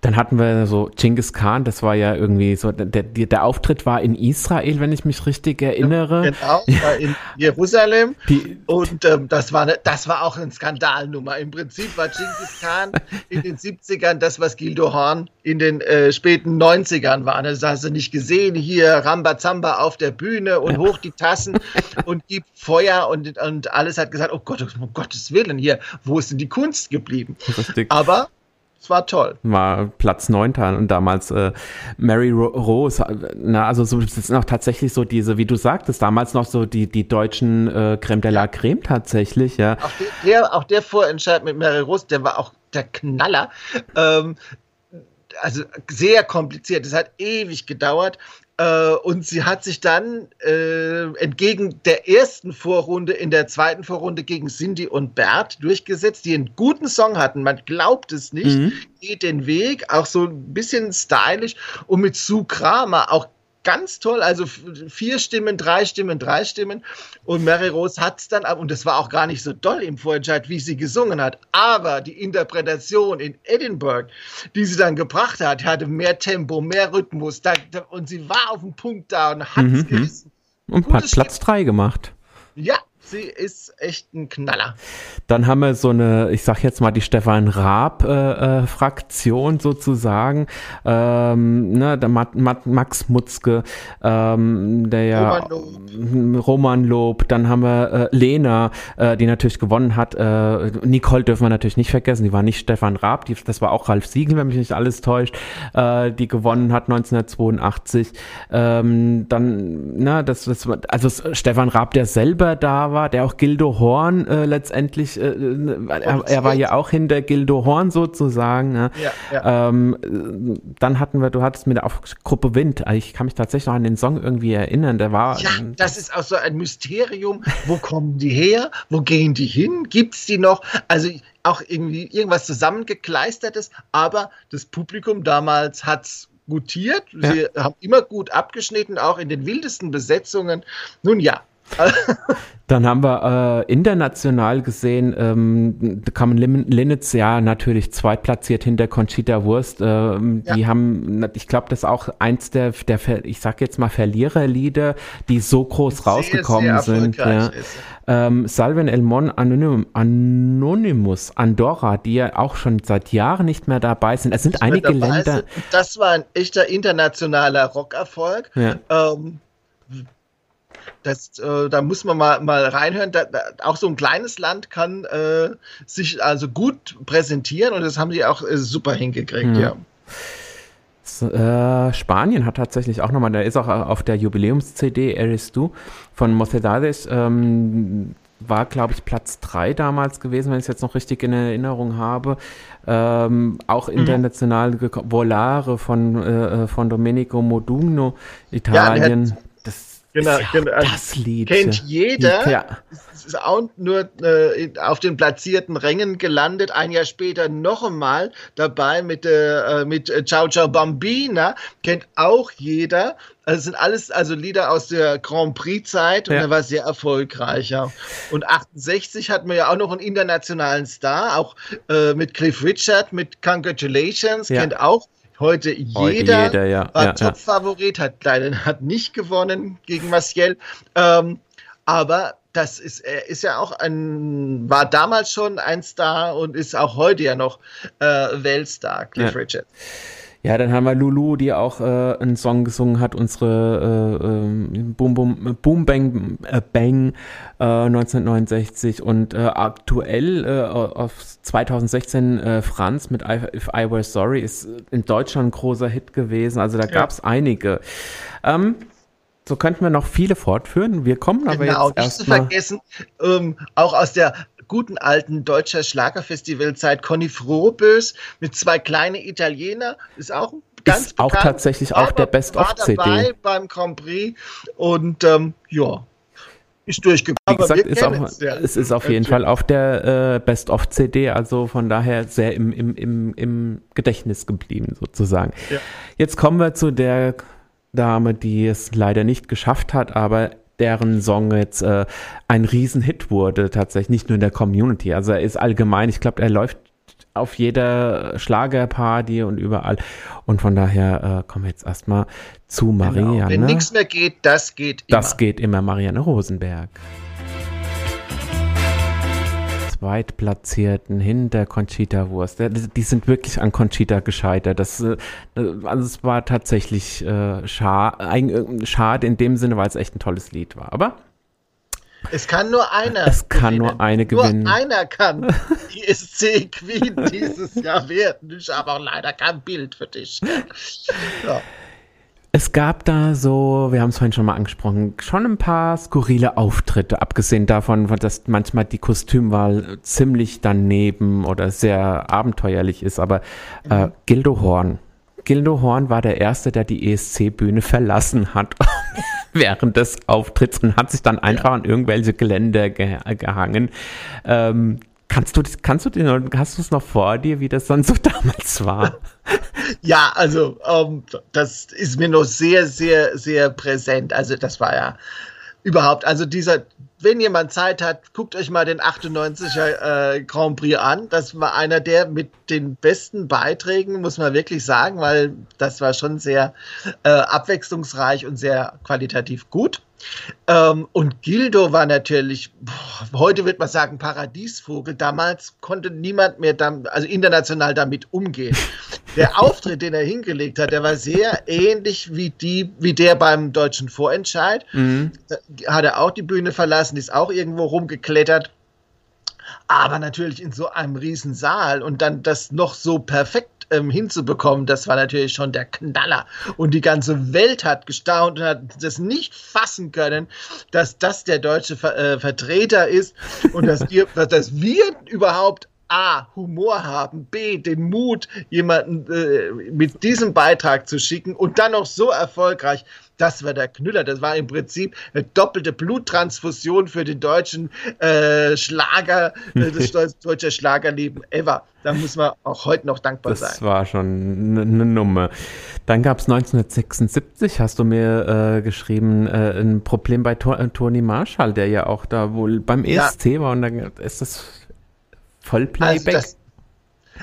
dann hatten wir so Genghis Khan, das war ja irgendwie so, der, der Auftritt war in Israel, wenn ich mich richtig erinnere. Genau, in Jerusalem. Die, und ähm, das, war ne, das war auch eine Skandalnummer. Im Prinzip war Genghis Khan in den 70ern das, was Gildo Horn in den äh, späten 90ern war. Das hast du nicht gesehen. Hier Rambazamba auf der Bühne und ja. hoch die Tassen und gibt Feuer und, und alles hat gesagt, oh Gott, um Gottes Willen, hier, wo ist denn die Kunst geblieben? Richtig. Aber es war toll. War Platz 9 und damals äh, Mary Rose, na, also so, das sind auch tatsächlich so diese, wie du sagtest, damals noch so die, die deutschen äh, Creme de la Creme tatsächlich, ja. Auch der, auch der Vorentscheid mit Mary Rose, der war auch der Knaller. Ähm, also sehr kompliziert. Es hat ewig gedauert. Äh, und sie hat sich dann äh, entgegen der ersten Vorrunde in der zweiten Vorrunde gegen Cindy und Bert durchgesetzt, die einen guten Song hatten. Man glaubt es nicht. Mhm. Geht den Weg, auch so ein bisschen stylisch und mit Sue Kramer auch ganz toll. Also vier Stimmen, drei Stimmen, drei Stimmen. Und Mary Rose hat es dann, und das war auch gar nicht so doll im Vorentscheid, wie sie gesungen hat. Aber die Interpretation in Edinburgh, die sie dann gebracht hat, hatte mehr Tempo, mehr Rhythmus. Da, da, und sie war auf dem Punkt da und hat es mhm. gerissen. Und hat Platz drei gemacht. Ja, sie ist echt ein Knaller. Dann haben wir so eine, ich sag jetzt mal die Stefan Raab-Fraktion äh, äh, sozusagen. Ähm, ne, der Mat, Mat, Max Mutzke, ähm, der ja Roman Lob. Roman Lob. Dann haben wir äh, Lena, äh, die natürlich gewonnen hat. Äh, Nicole dürfen wir natürlich nicht vergessen, die war nicht Stefan Raab, die, das war auch Ralf Siegel, wenn mich nicht alles täuscht, äh, die gewonnen hat 1982. Ähm, dann, na, das, das, also Stefan Raab, der selber da war, der auch Gildo Horn äh, letztendlich, äh, äh er, er, war ja auch hinter Gildo Horn sozusagen. Ne? Ja, ja. Ähm, dann hatten wir, du hattest mit der Gruppe Wind, also ich kann mich tatsächlich noch an den Song irgendwie erinnern, der war. Ja, das ist auch so ein Mysterium. Wo kommen die her? Wo gehen die hin? Gibt es die noch? Also auch irgendwie irgendwas zusammengekleistertes, aber das Publikum damals hat es gutiert. Sie ja. haben immer gut abgeschnitten, auch in den wildesten Besetzungen. Nun ja, Dann haben wir äh, international gesehen, ähm, Carmen Linnitz ja natürlich zweitplatziert hinter Conchita Wurst. Ähm, ja. Die haben, ich glaube, das ist auch eins der, der, ich sag jetzt mal Verliererlieder, die so groß sehr, rausgekommen sehr sind. Ja. Ähm, Salven Elmon Anonym, Anonymous, Andorra, die ja auch schon seit Jahren nicht mehr dabei sind. Es sind nicht einige Länder. Sind. Das war ein echter internationaler Rockerfolg. Ja. Ähm, das, äh, da muss man mal, mal reinhören. Da, da, auch so ein kleines Land kann äh, sich also gut präsentieren und das haben die auch äh, super hingekriegt, mhm. ja. Äh, Spanien hat tatsächlich auch nochmal, der ist auch auf der Jubiläums-CD Eres Du von Mocedades, ähm, war glaube ich Platz 3 damals gewesen, wenn ich es jetzt noch richtig in Erinnerung habe. Ähm, auch mhm. international mhm. Volare von, äh, äh, von Domenico Modugno, Italien. Ja, Genau, ja genau. Das Lied. Kennt jeder. Ja. Es ist auch nur äh, auf den platzierten Rängen gelandet. Ein Jahr später noch einmal dabei mit, äh, mit äh, Ciao Ciao Bambina. Kennt auch jeder. Also es sind alles also Lieder aus der Grand Prix-Zeit und Ja. er war sehr erfolgreicher. Und 68 hatten wir ja auch noch einen internationalen Star, auch äh, mit Cliff Richard, mit Congratulations, Ja. kennt auch heute jeder. Jeder, ja. War ja. Top-Favorit, hat leider hat nicht gewonnen gegen Maciel. Ähm, aber das ist, er ist ja auch ein, war damals schon ein Star und ist auch heute ja noch äh, Weltstar, Cliff Ja. Richard. Ja, dann haben wir Lulu, die auch äh, einen Song gesungen hat, unsere äh, ähm, Boom Boom Boom Bang äh, Bang äh, 1969 und äh, aktuell äh, auf 2016 äh, Franz mit I, If I Were Sorry ist in Deutschland ein großer Hit gewesen. Also da gab es einige. Ähm, so könnten wir noch viele fortführen. Wir kommen aber Genau, jetzt nicht zu erstmal. vergessen, ähm, auch aus der guten alten deutscher Schlagerfestivalzeit Conny Frohbös mit zwei kleine Italiener, ist auch ganz Ist auch bekannt, tatsächlich auf der Best of CD. dabei beim Grand Prix und ähm, ja, ist durchgekommen. Wie gesagt, ist auch, ja. es ist auf jeden Fall auf der äh, Best of CD, also von daher sehr im, im, im, im Gedächtnis geblieben sozusagen. Ja. Jetzt kommen wir zu der Dame, die es leider nicht geschafft hat, aber deren Song jetzt äh, ein Riesenhit wurde, tatsächlich nicht nur in der Community. Also er ist allgemein, ich glaube, er läuft auf jeder Schlagerparty und überall. Und von daher äh, kommen wir jetzt erstmal zu Genau. Marianne. Wenn nichts mehr geht, das geht immer. Das geht immer Marianne Rosenberg. Zweitplatzierten hinter Conchita Wurst. Die sind wirklich an Conchita gescheitert. Das, äh, also es war tatsächlich äh, scha ein, äh, schade in dem Sinne, weil es echt ein tolles Lied war. Aber Es kann nur einer. Es kann gewinnen. nur eine gewinnen. Nur einer kann die ESC Queen dieses Jahr werden. Ich habe auch leider kein Bild für dich. Ja. Es gab da so, wir haben es vorhin schon mal angesprochen, schon ein paar skurrile Auftritte, abgesehen davon, dass manchmal die Kostümwahl ziemlich daneben oder sehr abenteuerlich ist. Aber äh, Gildo Horn. Gildo Horn war der Erste, der die ESC-Bühne verlassen hat während des Auftritts und hat sich dann einfach an irgendwelche Geländer ge gehangen. Ähm, kannst du, kannst du den, hast du es noch vor dir, wie das dann so damals war? Ja, also ähm, das ist mir noch sehr, sehr, sehr präsent. Also das war ja überhaupt, also dieser, wenn jemand Zeit hat, guckt euch mal den 98er äh, Grand Prix an. Das war einer der mit den besten Beiträgen, muss man wirklich sagen, weil das war schon sehr äh, abwechslungsreich und sehr qualitativ gut. Ähm, und Gildo war natürlich, boah, heute wird man sagen, Paradiesvogel. Damals konnte niemand mehr, dam also international damit umgehen. Der Auftritt, den er hingelegt hat, der war sehr ähnlich wie, die, wie der beim deutschen Vorentscheid. Da hat er auch die Bühne verlassen, ist auch irgendwo rumgeklettert. Aber natürlich in so einem riesen Saal und dann das noch so perfekt ähm, hinzubekommen, das war natürlich schon der Knaller. Und die ganze Welt hat gestaunt und hat das nicht fassen können, dass das der deutsche Ver äh, Vertreter ist und dass, ihr, dass wir überhaupt A, Humor haben, B, den Mut, jemanden äh, mit diesem Beitrag zu schicken und dann noch so erfolgreich. Das war der Knüller. Das war im Prinzip eine doppelte Bluttransfusion für den deutschen äh, Schlager, äh, das deu- deutsche Schlagerleben ever. Da muss man auch heute noch dankbar Das sein. war schon eine Nummer. Dann gab es 1976, hast du mir äh, geschrieben, äh, ein Problem bei to äh, Toni Marshall, der ja auch da wohl beim Ja. ESC war und dann ist das Also, Vollplayback. das,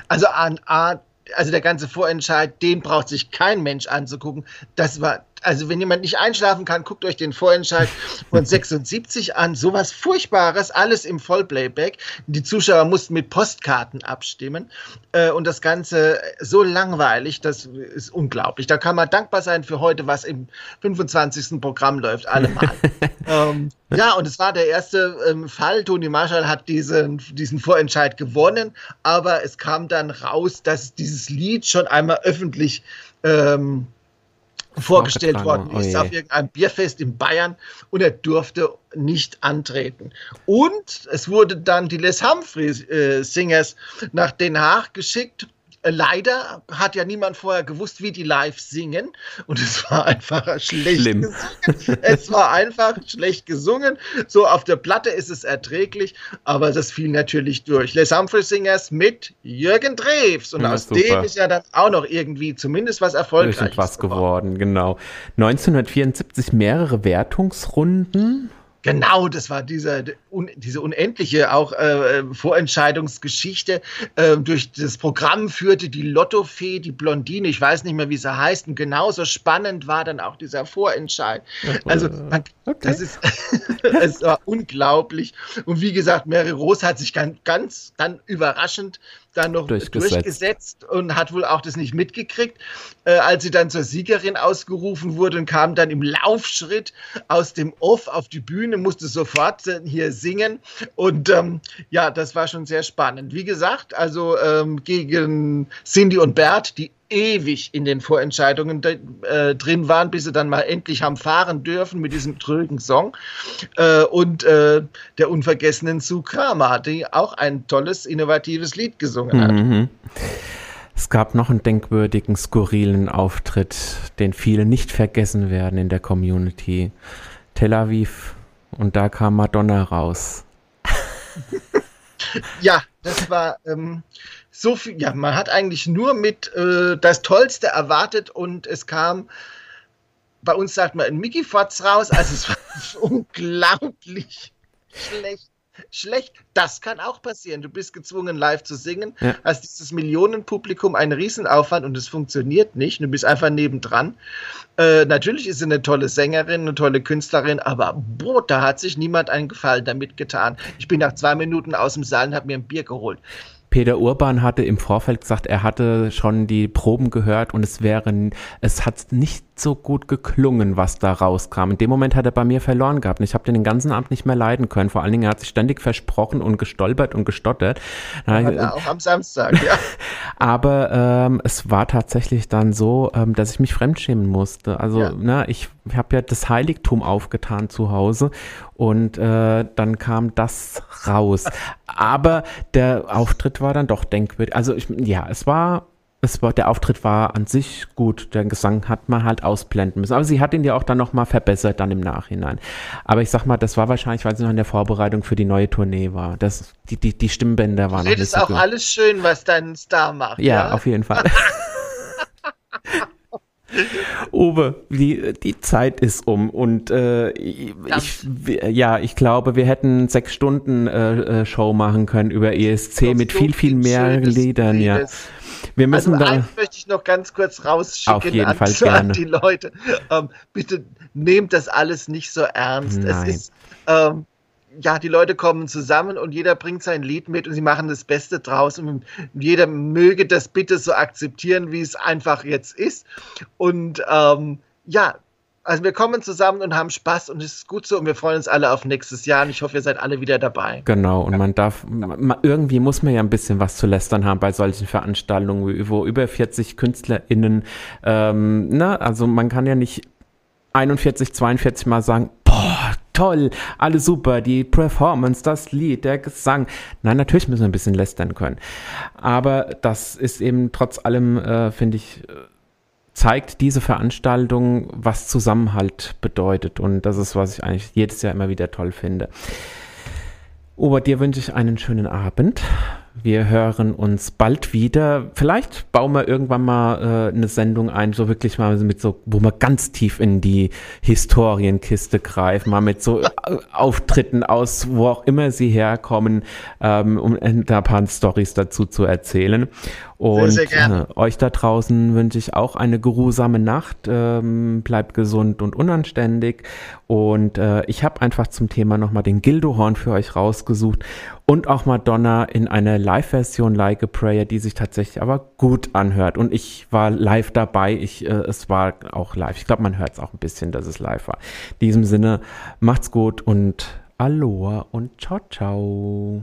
also an A, also der ganze Vorentscheid, den braucht sich kein Mensch anzugucken. Das war, also wenn jemand nicht einschlafen kann, guckt euch den Vorentscheid von 76 an. Sowas Furchtbares, alles im Vollplayback. Die Zuschauer mussten mit Postkarten abstimmen. Äh, und das Ganze so langweilig, das ist unglaublich. Da kann man dankbar sein für heute, was im 25. Programm läuft, allemal. ähm, ja, und es war der erste ähm, Fall. Toni Marshall hat diesen, diesen Vorentscheid gewonnen, aber es kam dann raus, dass dieses Lied schon einmal öffentlich ähm, vorgestellt worden oh ist je. auf irgendeinem Bierfest in Bayern und er durfte nicht antreten. Und es wurde dann die Les Humphrey äh, Singers nach Den Haag geschickt leider hat ja niemand vorher gewusst, wie die live singen. Und es war einfach schlecht Schlimm. gesungen. Es war einfach schlecht gesungen. So auf der Platte ist es erträglich, aber das fiel natürlich durch. Les Humphrey Singers mit Jürgen Drews. Und ja, aus super. dem ist ja dann auch noch irgendwie zumindest was erfolgreiches was geworden. geworden. Genau. 1974 mehrere Wertungsrunden Genau, das war diese, un, diese unendliche auch äh, Vorentscheidungsgeschichte. Äh, durch das Programm führte die Lottofee, die Blondine, ich weiß nicht mehr, wie sie heißt. Und genauso spannend war dann auch dieser Vorentscheid. Also, man, okay. das ist, es war unglaublich. Und wie gesagt, Mary Rose hat sich ganz, ganz dann überraschend dann noch durchgesetzt. durchgesetzt, und hat wohl auch das nicht mitgekriegt, äh, als sie dann zur Siegerin ausgerufen wurde und kam dann im Laufschritt aus dem Off auf die Bühne, musste sofort äh, hier singen und ähm, ja, das war schon sehr spannend. Wie gesagt, also ähm, gegen Cindy und Bert, die ewig in den Vorentscheidungen äh, drin waren, bis sie dann mal endlich haben fahren dürfen mit diesem trögen Song. Äh, und äh, der unvergessenen Sue Kramer, die auch ein tolles, innovatives Lied gesungen hat. Mhm. Es gab noch einen denkwürdigen, skurrilen Auftritt, den viele nicht vergessen werden in der Community. Tel Aviv und da kam Madonna raus. ja, das war ähm, so viel, ja, man hat eigentlich nur mit äh, das Tollste erwartet und es kam, bei uns sagt man ein Mickey Fotz raus, also es war unglaublich schlecht. Schlecht, das kann auch passieren. Du bist gezwungen, live zu singen, ja. hast dieses Millionenpublikum einen Riesenaufwand und es funktioniert nicht. Du bist einfach nebendran. Äh, natürlich ist sie eine tolle Sängerin, eine tolle Künstlerin, aber boah, da hat sich niemand einen Gefallen damit getan. Ich bin nach zwei Minuten aus dem Saal und habe mir ein Bier geholt. Peter Urban hatte im Vorfeld gesagt, er hatte schon die Proben gehört und es wären, es hat nicht so gut geklungen, was da rauskam. In dem Moment hat er bei mir verloren gehabt. Und ich habe den den ganzen Abend nicht mehr leiden können. Vor allen Dingen, er hat sich ständig versprochen und gestolpert und gestottert. Ja, auch am Samstag, ja. Aber ähm, es war tatsächlich dann so, ähm, dass ich mich fremdschämen musste. Also, ja. ne, ich habe ja das Heiligtum aufgetan zu Hause und äh, dann kam das raus. Aber der Auftritt war dann doch denkwürdig. Also, ich, ja, es war es war, der Auftritt war an sich gut. Der Gesang hat man halt ausblenden müssen. Aber sie hat ihn ja auch dann nochmal verbessert dann im Nachhinein. Aber ich sag mal, das war wahrscheinlich, weil sie noch in der Vorbereitung für die neue Tournee war. Das, die, die, die Stimmbänder waren noch nicht so auch gut. alles schön, was dein Star macht. Ja, ja? auf jeden Fall. Uwe, die, die Zeit ist um und äh, ich, ja, ich glaube, wir hätten sechs Stunden äh, äh Show machen können über ESC mit viel, viel mehr Liedern, ja. Wir müssen also da. Eins möchte ich noch ganz kurz rausschicken auf jeden an, Fall gerne. die Leute. Ähm, bitte nehmt das alles nicht so ernst. Nein. Es ist. Ähm, ja, die Leute kommen zusammen und jeder bringt sein Lied mit und sie machen das Beste draus und jeder möge das bitte so akzeptieren, wie es einfach jetzt ist. Und ähm, ja, also wir kommen zusammen und haben Spaß und es ist gut so und wir freuen uns alle auf nächstes Jahr und ich hoffe, ihr seid alle wieder dabei. Genau, und man darf, man, irgendwie muss man ja ein bisschen was zu lästern haben bei solchen Veranstaltungen, wo über 40 KünstlerInnen, ähm, na, also man kann ja nicht 41, 42 Mal sagen, boah, toll, alles super, die Performance, das Lied, der Gesang. Nein, natürlich müssen wir ein bisschen lästern können. Aber das ist eben trotz allem, äh, finde ich, zeigt diese Veranstaltung, was Zusammenhalt bedeutet. Und das ist, was ich eigentlich jedes Jahr immer wieder toll finde. Ober dir wünsche ich einen schönen Abend. Wir hören uns bald wieder. Vielleicht bauen wir irgendwann mal äh, eine Sendung ein, so wirklich mal mit so, wo wir ganz tief in die Historienkiste greifen, mal mit so äh, Auftritten aus, wo auch immer sie herkommen, ähm, um ein paar Stories dazu zu erzählen. Und sehr, sehr äh, euch da draußen wünsche ich auch eine geruhsame Nacht. Ähm, bleibt gesund und unanständig. Und äh, ich habe einfach zum Thema nochmal den Gildohorn für euch rausgesucht und auch Madonna in einer Live-Version Like a Prayer, die sich tatsächlich aber gut anhört. Und ich war live dabei. Ich, äh, es war auch live. Ich glaube, man hört es auch ein bisschen, dass es live war. In diesem Sinne, macht's gut und Aloha und ciao, ciao.